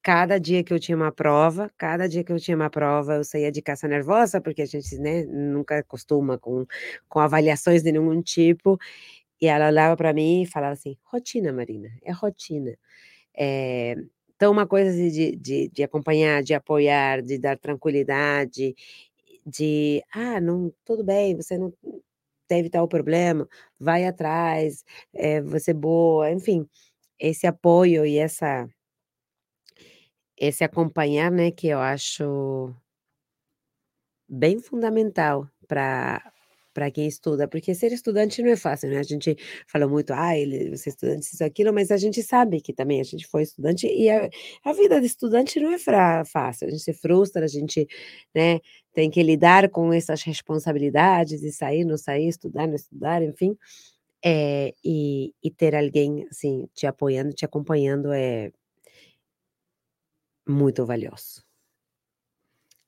cada dia que eu tinha uma prova cada dia que eu tinha uma prova, eu saía de casa nervosa, porque a gente, né, nunca acostuma com com avaliações de nenhum tipo, e ela olhava para mim e falava assim: "Rotina, Marina, é rotina". Eh, então uma coisa de de de acompanhar, de apoiar, de dar tranquilidade, de: "Ah, não tudo bem, você não teve tal problema, vai atrás, eh, você é boa", enfim, esse apoio e essa esse acompanhar, né, que eu acho bem fundamental pra pra quem estuda, porque ser estudante não é fácil, né, a gente fala muito: "Ai, ele ser estudante isso aquilo", mas a gente sabe que também a gente foi estudante e a a vida de estudante não é fra fácil, a gente se frustra, a gente, né, tem que lidar com essas responsabilidades de sair, não sair, estudar, não estudar, enfim, eh, e e ter alguém, assim, te apoiando, te acompanhando é muito valioso.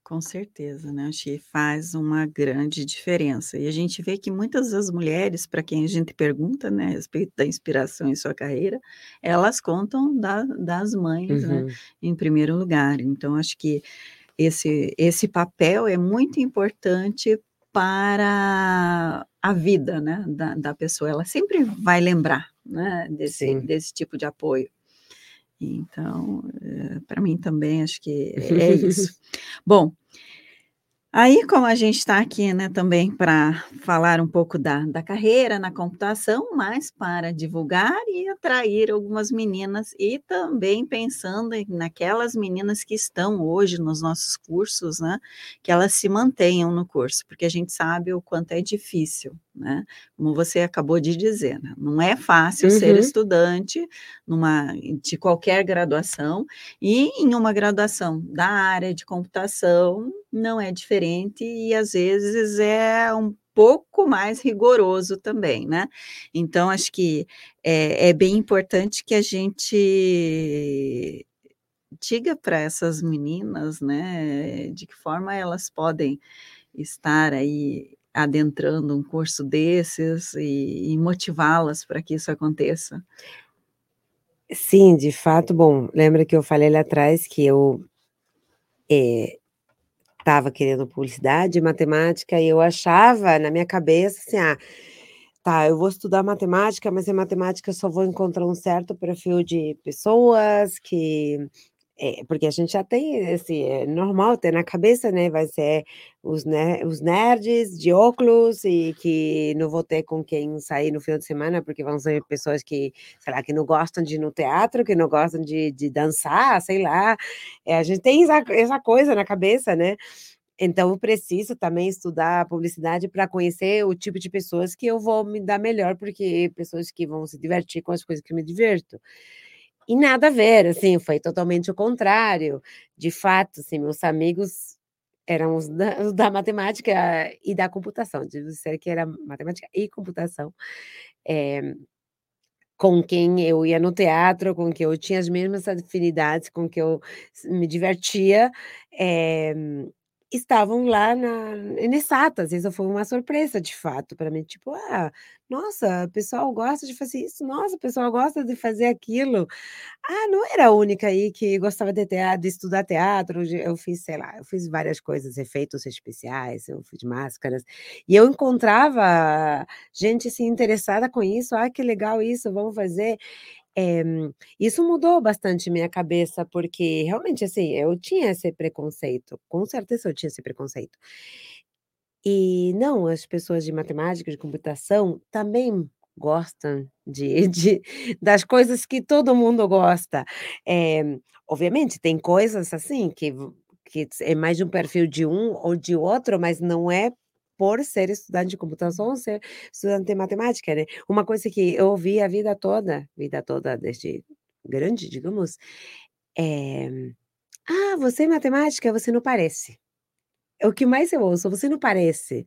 Com certeza, né, acho que faz uma grande diferença. E a gente vê que muitas das mulheres para quem a gente pergunta, né, a respeito da inspiração em sua carreira, elas contam da das mães, né, Uhum. em primeiro lugar. Então acho que esse esse papel é muito importante para a vida, né, da da pessoa, ela sempre vai lembrar, né, desse Sim. desse tipo de apoio. Então, eh, pra mim também acho que é isso. Bom, aí como a gente está aqui, né, também pra falar um pouco da da carreira na computação, mas para divulgar e atrair algumas meninas e também pensando naquelas meninas que estão hoje nos nossos cursos, né, que elas se mantenham no curso, porque a gente sabe o quanto é difícil, né, como você acabou de dizer, né, não é fácil ser Uhum. estudante numa de qualquer graduação, e em uma graduação da área de computação não é diferente e às vezes é um pouco mais rigoroso também, né. Então acho que é é bem importante que a gente diga pra essas meninas, né, de que forma elas podem estar aí adentrando um curso desses e e motivá-las para que isso aconteça. Sim, de fato, bom, lembra que eu falei lá atrás que eu eh, estava querendo publicidade e matemática e eu achava na minha cabeça, assim: "Ah, tá, eu vou estudar matemática, mas em matemática eu só vou encontrar um certo perfil de pessoas que" eh, porque a gente já tem esse é normal ter na cabeça, né, vai ser os ner os nerds de óculos e que não vou ter com quem sair no final de semana, porque vão ser pessoas que, sei lá, que não gostam de ir no teatro, que não gostam de de dançar, sei lá, eh, a gente tem essa essa coisa na cabeça, né. Então eu preciso também estudar publicidade pra conhecer o tipo de pessoas que eu vou me dar melhor, porque pessoas que vão se divertir com as coisas que eu me divirto. E nada a ver, assim, foi totalmente o contrário, de fato, assim, meus amigos eram os da os da matemática e da computação, devo dizer que era matemática e computação, eh, com quem eu ia no teatro, com quem eu tinha as mesmas afinidades, com que eu me divertia, eh, estavam lá na em exatas, isso foi uma surpresa de fato para mim, tipo: "Ah, nossa, o pessoal gosta de fazer isso, nossa, o pessoal gosta de fazer aquilo". Ah, não era a única aí que gostava de teatro de estudar teatro, eu fiz, sei lá, eu fiz várias coisas, efeitos especiais, eu fiz máscaras, e eu encontrava gente, assim, interessada com isso, "Ah, que legal isso, vamos fazer". Eh, isso mudou bastante minha cabeça, porque realmente, assim, eu tinha esse preconceito, com certeza eu tinha esse preconceito. E não, as pessoas de matemática, de computação, também gostam de de das coisas que todo mundo gosta. Eh, obviamente tem coisas, assim, que que é mais de um perfil de um ou de outro, mas não é por ser estudante de computação ser estudante de matemática, né. Uma coisa que eu ouvi a vida toda, vida toda desde grande, digamos, eh: "Ah, você é matemática? Você não parece". É o que mais eu ouço: "Você não parece".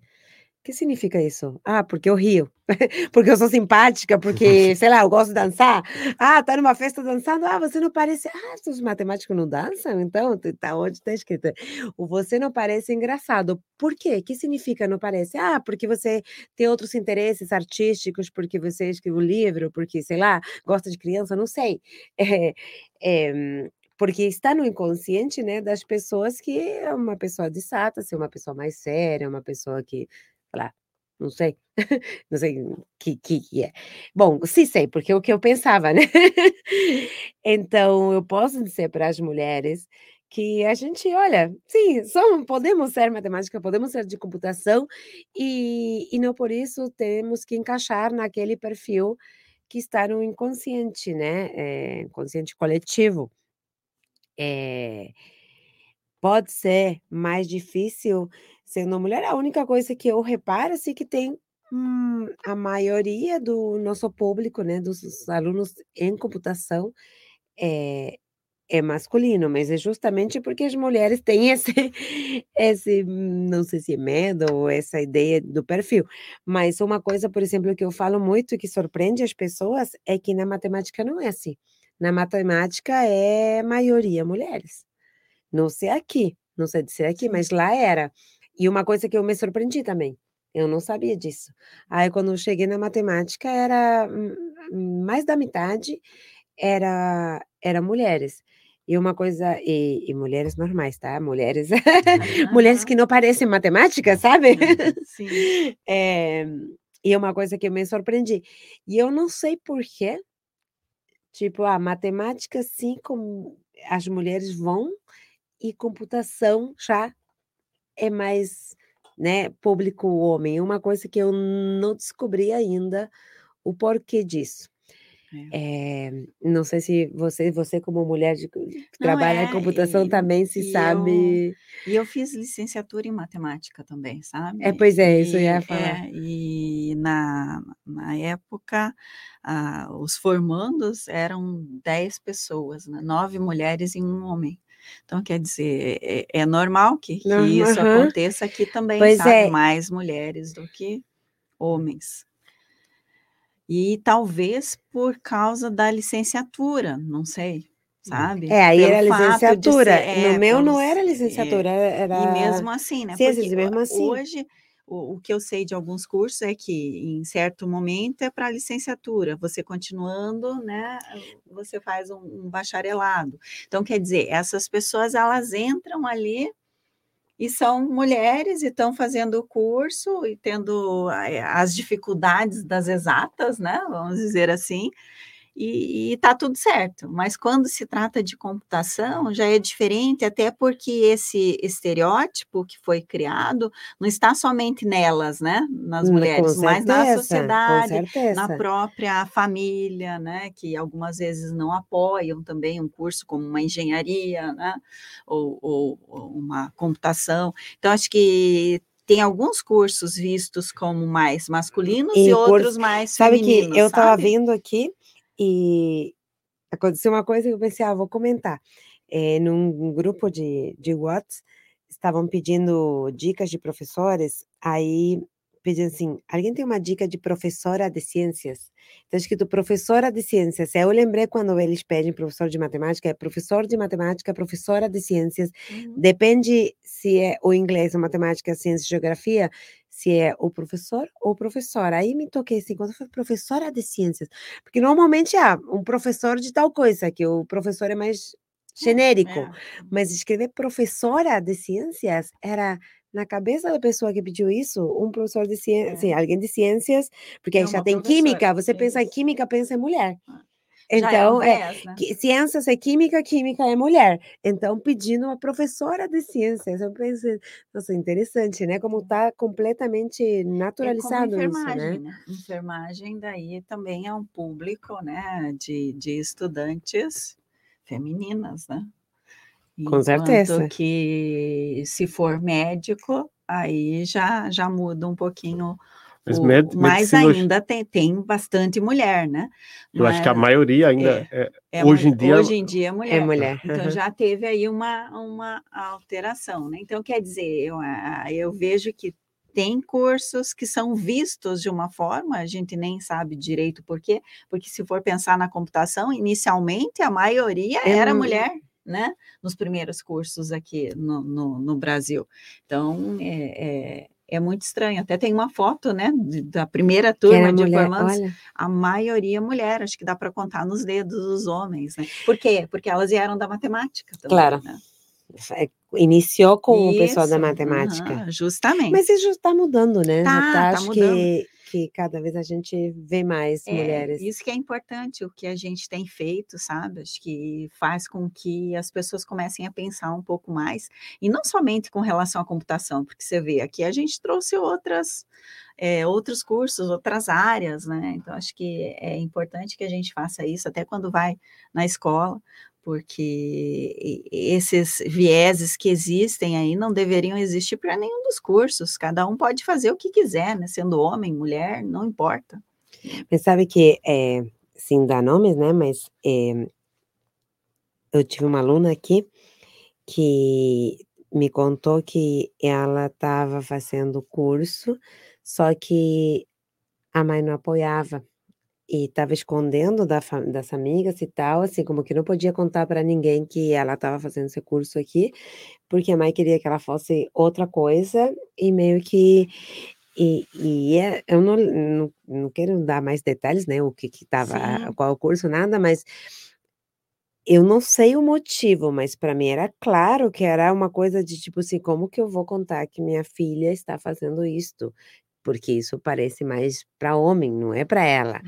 Que significa isso? Ah, porque eu rio, porque eu sou simpática, porque, sei lá, eu gosto de dançar. Ah, tá numa festa dançando: "Ah, você não parece". Ah, os matemáticos não dançam? Então, tá onde tá escrito. O "você não parece" é engraçado. Por quê? Que significa não parece? Ah, porque você tem outros interesses artísticos, porque você escreveu um livro, porque, sei lá, gosta de criança, não sei. Eh eh, porque está no inconsciente, né, das pessoas que é uma pessoa de exatas, ser uma pessoa mais séria, uma pessoa que, lá, não sei, não sei que que que é. Bom, sim sei, porque é o que eu pensava, né. Então eu posso dizer para as mulheres que a gente olha, sim, somos podemos ser matemática, podemos ser de computação, e e não por isso temos que encaixar naquele perfil que está no inconsciente, né, eh, inconsciente coletivo. Eh, pode ser mais difícil sendo mulher, a única coisa que eu reparo, assim, que tem, hum, a maioria do nosso público, né, dos alunos em computação, eh, é masculino, mas é justamente porque as mulheres têm esse esse, não sei se é medo ou essa ideia do perfil. Mas uma coisa, por exemplo, que eu falo muito e que surpreende as pessoas, é que na matemática não é assim. Na matemática é maioria mulheres. Não sei aqui, não sei dizer aqui, mas lá era. E uma coisa que eu me surpreendi também, eu não sabia disso. Aí quando eu cheguei na matemática era mais da metade era era mulheres. E uma coisa e e mulheres normais, tá, mulheres mulheres que não parecem matemática, sabe. Sim. Eh, e é uma coisa que eu me surpreendi. E eu não sei por quê, tipo, ah, matemática sim, com as mulheres vão, e computação já é mais, né, público homem, é uma coisa que eu não descobri ainda o porquê disso. É. Eh, não sei se você você como mulher de que trabalha em é, computação e também se e eu sabe e eu fiz licenciatura em matemática também, É, sabe. pois é, isso eu ia E falar. é, e na na época, ah, os formandos eram 10 pessoas, né, 9 mulheres e 1 homem. Então quer dizer, é é normal que que Norma isso aconteça aqui também, Pois sabe, é. mais mulheres do que homens. E talvez por causa da licenciatura, não sei, sabe. É, aí Pelo era de ser licenciatura, no é, meu não era eh, licenciatura, e e era mesmo assim, né, ciências, mesmo assim hoje o o que eu sei de alguns cursos é que em certo momento é para licenciatura, você continuando, né, você faz um um bacharelado. Então quer dizer, essas pessoas elas entram ali, e são mulheres e estão fazendo o curso e tendo, eh, as dificuldades das exatas, né, vamos dizer assim, e e tá tudo certo. Mas quando se trata de computação já é diferente, até porque esse estereótipo que foi criado, não está somente nelas, né, nas Hum, mulheres, mas na sociedade, na própria família, né, que algumas vezes não apoiam também um curso como uma engenharia, né, ou ou ou uma computação. Então acho que tem alguns cursos vistos como mais masculinos e E outros mais sabe que femininos, eu estava vendo aqui, e aconteceu uma coisa que eu pensei: "Ah, vou comentar". Eh, num grupo de de estavam pedindo dicas de professores, aí pedem assim: alguém tem uma dica de professora de ciências? Está escrito professora de ciências. Eu lembrei quando eles pedem professor de matemática, é professor de matemática, professora de ciências. Uhum. Depende se é o inglês, a matemática, a ciência e geografia, se é o professor ou professora. Aí me toquei assim, quando foi professora de ciências, porque normalmente é um professor de tal coisa, que o professor é mais genérico, É. mas escrever professora de ciências era na cabeça da pessoa que pediu isso, um professor de ciências, É. alguém de ciências, porque aí É já uma tem química, você pensa em isso. química, pensa em mulher. Já é Então, é, né? ciências é química, química é mulher. Então, pedindo uma professora de ciências. Eu pensei, nossa, interessante, né? Como está completamente É naturalizado isso, enfermagem, né? né? Enfermagem daí também é um público, né, de, de estudantes femininas, né? Com certeza. Enquanto que se for médico, aí já, já muda um pouquinho Mas o, med- mas medicina hoje- ainda tem, tem bastante mulher, né? Eu acho que a Mas maioria ainda é, é hoje mu- em dia- hoje em dia é mulher. É mulher. Então aham. já teve aí uma, uma alteração, né? Então, quer dizer, eu, eu vejo que tem cursos que são vistos de uma forma, a gente nem sabe direito por quê, porque se for pensar na computação, inicialmente a maioria É era mu- mulher, né? Nos primeiros cursos aqui no, no, no Brasil. Então, é, é, é muito estranho. Até tem uma foto, né, da primeira Que turma de mulher. formandos, a maioria mulher, acho que dá para contar nos dedos os homens, né? Por quê? Porque elas vieram da matemática também, Claro. né? é, iniciou com o pessoal da Isso, matemática. aham, justamente. Mas isso está mudando, né? Tá, tá, tá acho mudando. que, que cada vez a gente vê mais É, mulheres. isso que é importante, o que a gente tem feito, sabe? Acho que faz com que as pessoas comecem a pensar um pouco mais, e não somente com relação à computação, porque você vê, aqui a gente trouxe outras, é, outros cursos, outras áreas, né? Então, acho que é importante que a gente faça isso, até quando vai na escola, porque esses vieses que existem aí não deveriam existir para nenhum dos cursos, cada um pode fazer o que quiser, né? Sendo homem, mulher, não importa. Mas sabe que, é, sem dar nomes, né? Mas é, eu tive uma aluna aqui que me contou que ela estava fazendo curso, só que a mãe não apoiava e estava escondendo da fa- das amigas e tal, assim, como que não podia contar para ninguém que ela estava fazendo esse curso aqui, porque a mãe queria que ela fosse outra coisa e meio que e, e é- eu não, não, não quero dar mais detalhes, né? O que que qual o curso, nada, mas eu não sei o motivo, mas para mim era claro que era uma coisa de tipo assim, como que eu vou contar que minha filha está fazendo isto? Porque isso parece mais para homem, não é para ela.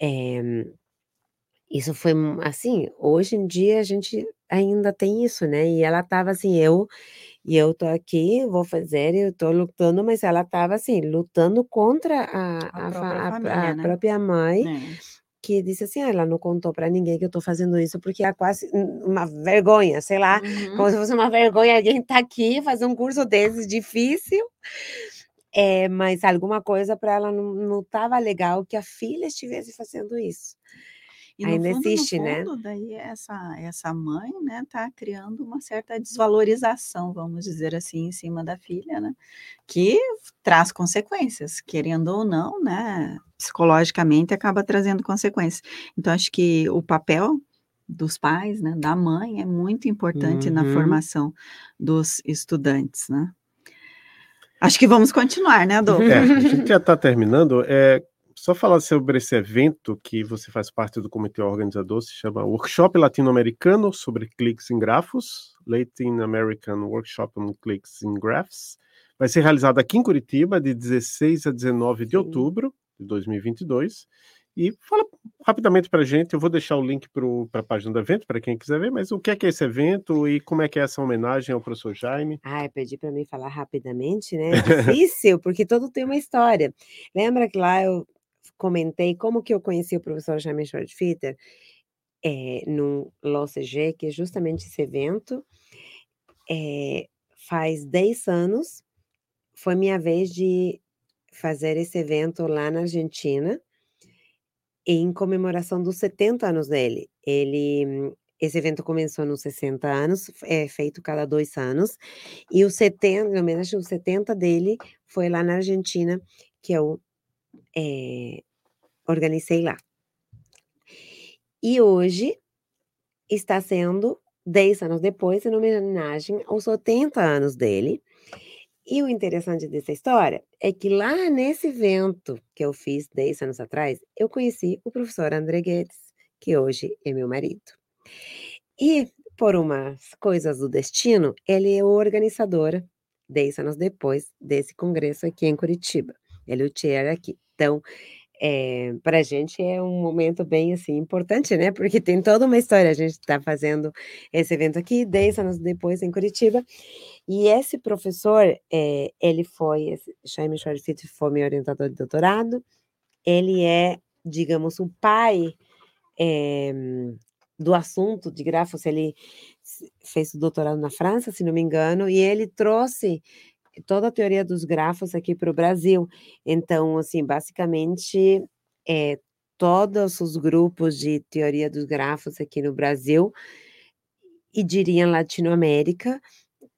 Eh, isso foi assim, hoje em dia a gente ainda tem isso, né, e ela estava assim, eu e eu tô aqui, vou fazer, eu tô lutando, mas ela estava assim, lutando contra a A a própria a família, a né. própria mãe, É. que disse assim: "Ah, ela não contou para ninguém que eu tô fazendo isso, porque é quase um uma vergonha", sei lá, Uhum. como se fosse uma vergonha alguém estar aqui, fazer um curso desses difícil. Eh, mas alguma coisa para ela não estava legal que a filha estivesse fazendo isso. E Ainda fundo, existe, né. fundo, daí essa essa mãe, né, tá criando uma certa desvalorização, vamos dizer assim, em cima da filha, né, que traz consequências, querendo ou não, né, psicologicamente acaba trazendo consequências. Então acho que o papel dos pais, né, da mãe é muito importante na Uhum. formação dos estudantes, né. Acho que vamos continuar, né, Adolfo? É, a gente já está terminando. É, só falar sobre esse evento que você faz parte do comitê organizador, se chama Workshop Latino-Americano sobre Cliques em Grafos, Latin American Workshop on Cliques in Graphs. Vai ser realizado aqui em Curitiba, de 16 a 19 de outubro de 2022. E fala rapidamente para a gente, eu vou deixar o link para a página do evento, para quem quiser ver, mas o que é que é esse evento e como é que é essa homenagem ao professor Jaime? Ai, pedi para mim falar rapidamente, né, é difícil, porque todo tem uma história. Lembra que lá eu comentei como que eu conheci o professor Jaime Schwartzfitter? Eh, no LOCG, que é justamente esse evento, eh, faz 10 anos, foi minha vez de fazer esse evento lá na Argentina, em comemoração dos 70 anos dele. Ele esse evento começou nos 60 anos, é feito cada dois anos, e o 70, em homenagem aos 70 dele, foi lá na Argentina, que eu é, organizei lá. E hoje está sendo 10 anos depois, em homenagem aos 80 anos dele. E o interessante dessa história é que lá nesse evento que eu fiz 10 anos atrás, eu conheci o professor André Guedes, que hoje é meu marido. E por umas coisas do destino, ele é o organizador, 10 anos depois, desse congresso aqui em Curitiba. Ele é o chair aqui. Então, é, para a gente é um momento bem assim importante, né? Porque tem toda uma história. A gente está fazendo esse evento aqui 10 anos depois em Curitiba. E esse professor, é, ele foi, Jaime Schwarzschild foi meu orientador de doutorado. Ele é, digamos, o pai é, do assunto de grafos. Ele fez o doutorado na França, se não me engano, e ele trouxe toda a teoria dos grafos aqui para o Brasil. Então, assim, basicamente, é, todos os grupos de teoria dos grafos aqui no Brasil e diria Latinoamérica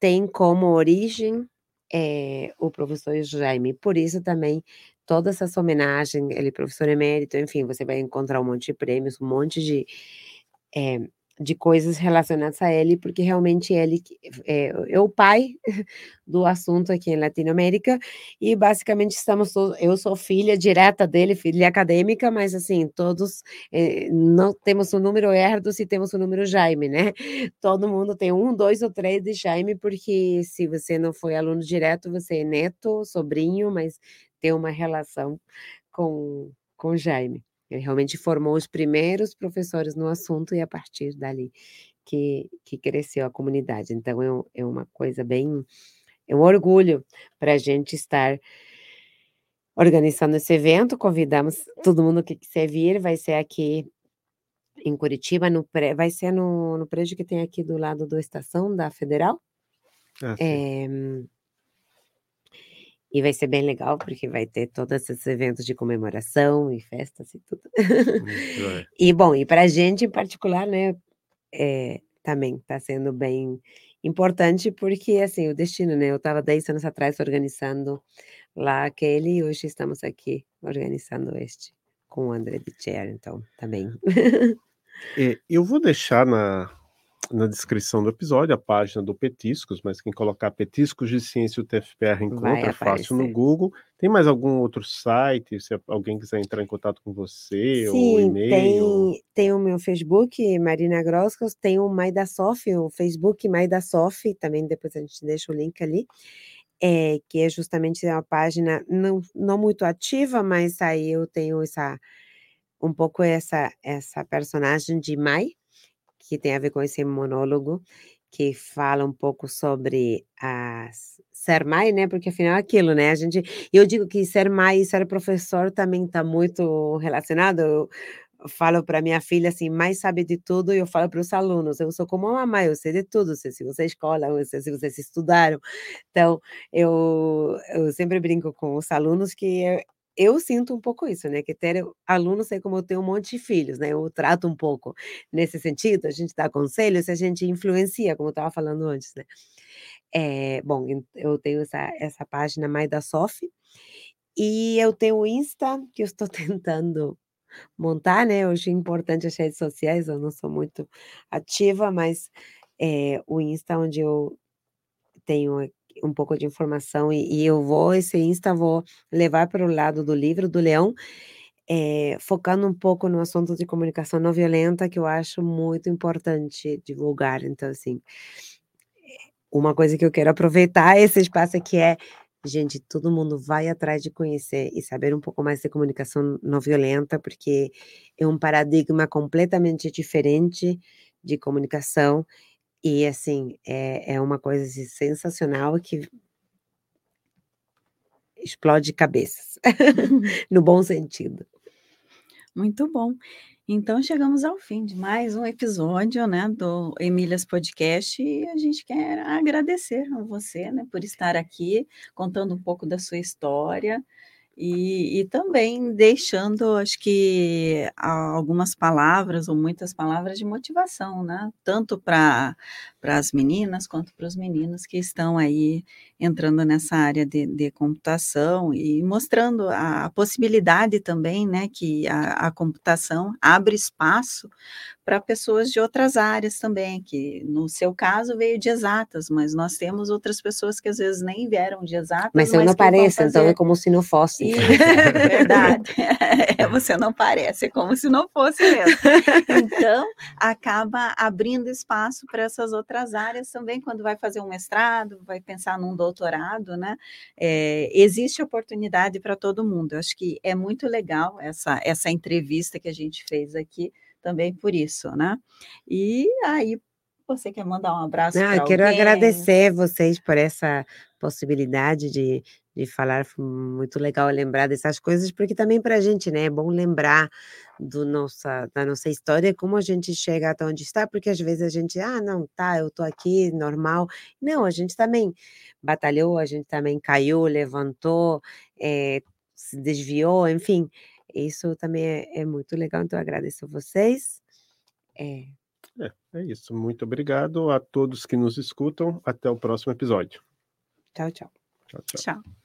tem como origem é, o professor Jaime. Por isso também toda essa homenagem, ele é professor emérito, enfim, você vai encontrar um monte de prêmios, um monte de é, de coisas relacionadas a ele, porque realmente ele é, é, o pai do assunto aqui em Latinoamérica, e basicamente estamos todos, eu sou filha direta dele, filha acadêmica, mas assim, todos é, não temos o número Erdos e temos o número Jaime, né? Todo mundo tem um, dois ou três de Jaime, porque se você não foi aluno direto, você é neto, sobrinho, mas tem uma relação com, com Jaime. Ele realmente formou os primeiros professores no assunto e a partir dali que, que cresceu a comunidade. Então, é, é uma coisa bem. É um orgulho para a gente estar organizando esse evento. Convidamos todo mundo que quiser vir, vai ser aqui em Curitiba, no pré, vai ser no, no prédio que tem aqui do lado da estação da Federal. Ah, é, e vai ser bem legal, porque vai ter todos esses eventos de comemoração e festas e tudo. e, bom, e para a gente em particular, né, é, também está sendo bem importante, porque, assim, o destino, né, eu estava 10 anos atrás organizando lá aquele, e hoje estamos aqui organizando este, com o André Bicher, então, também. é, eu vou deixar na, na descrição do episódio a página do Petiscos, mas quem colocar Petiscos de Ciência o TFPR encontra fácil no Google. Tem mais algum outro site, se alguém quiser entrar em contato com você, Sim, ou e-mail? Tem, tem o meu Facebook, Marina Groscos, tem o Maidasof, o Facebook Maidasof, também depois a gente deixa o link ali. É, que é justamente uma página não, não muito ativa, mas aí eu tenho essa um pouco essa essa personagem de Mai, que tem a ver com esse monólogo, que fala um pouco sobre a ser mãe, né? Porque afinal é aquilo, né? A gente, eu digo que ser mãe e ser professor também está muito relacionado. Eu, falo para minha filha assim, mãe sabe de tudo, e eu falo para os alunos, eu sou como uma mãe, eu sei de tudo, se você é escola, eu sei se vocês estudaram. Então, eu, eu sempre brinco com os alunos que eu sinto um pouco isso, né, que ter alunos é como eu tenho um monte de filhos, né, eu trato um pouco nesse sentido, a gente dá conselhos, a gente influencia, como eu estava falando antes, né. É, bom, eu tenho essa, essa página mais da Sof, e eu tenho o Insta, que eu estou tentando montar, né, hoje é importante as redes sociais, eu não sou muito ativa, mas é, o Insta onde eu tenho um pouco de informação e, e eu vou, esse Insta, vou levar para o lado do livro do Leão, é, focando um pouco no assunto de comunicação não violenta, que eu acho muito importante divulgar. Então, assim, uma coisa que eu quero aproveitar esse espaço aqui é, gente, todo mundo vai atrás de conhecer e saber um pouco mais de comunicação não violenta, porque é um paradigma completamente diferente de comunicação e assim, é, é uma coisa assim, sensacional que explode cabeças, no bom sentido. Muito bom. Então chegamos ao fim de mais um episódio, né, do Emílias Podcast e a gente quer agradecer a você, né, por estar aqui contando um pouco da sua história E, e, também deixando, acho que, algumas palavras ou muitas palavras de motivação, né? Tanto para as meninas quanto para os meninos que estão aí entrando nessa área de, de computação e mostrando a, possibilidade também, né? Que a, a computação abre espaço para pessoas de outras áreas também, que no seu caso veio de exatas, mas nós temos outras pessoas que às vezes nem vieram de exatas. Mas eu não pareço, então é como se não fosse. É verdade. É, você não parece, é como se não fosse mesmo. Então, acaba abrindo espaço para essas outras áreas também, quando vai fazer um mestrado, vai pensar num doutorado, né? É, existe oportunidade para todo mundo. Eu acho que é muito legal essa, essa entrevista que a gente fez aqui, também por isso, né? E aí, você quer mandar um abraço Não, eu quero agradecer vocês por essa possibilidade de, de falar, foi muito legal lembrar dessas coisas, porque também para a gente, né, é bom lembrar do nossa, da nossa história, como a gente chega até onde está, porque às vezes a gente, ah, não, tá, eu tô aqui, normal. Não, a gente também batalhou, a gente também caiu, levantou, é, se desviou, enfim, isso também é, é muito legal, então eu agradeço a vocês. É. é, é isso. Muito obrigado a todos que nos escutam. Até o próximo episódio. Tchau, tchau. Tchau, tchau. tchau.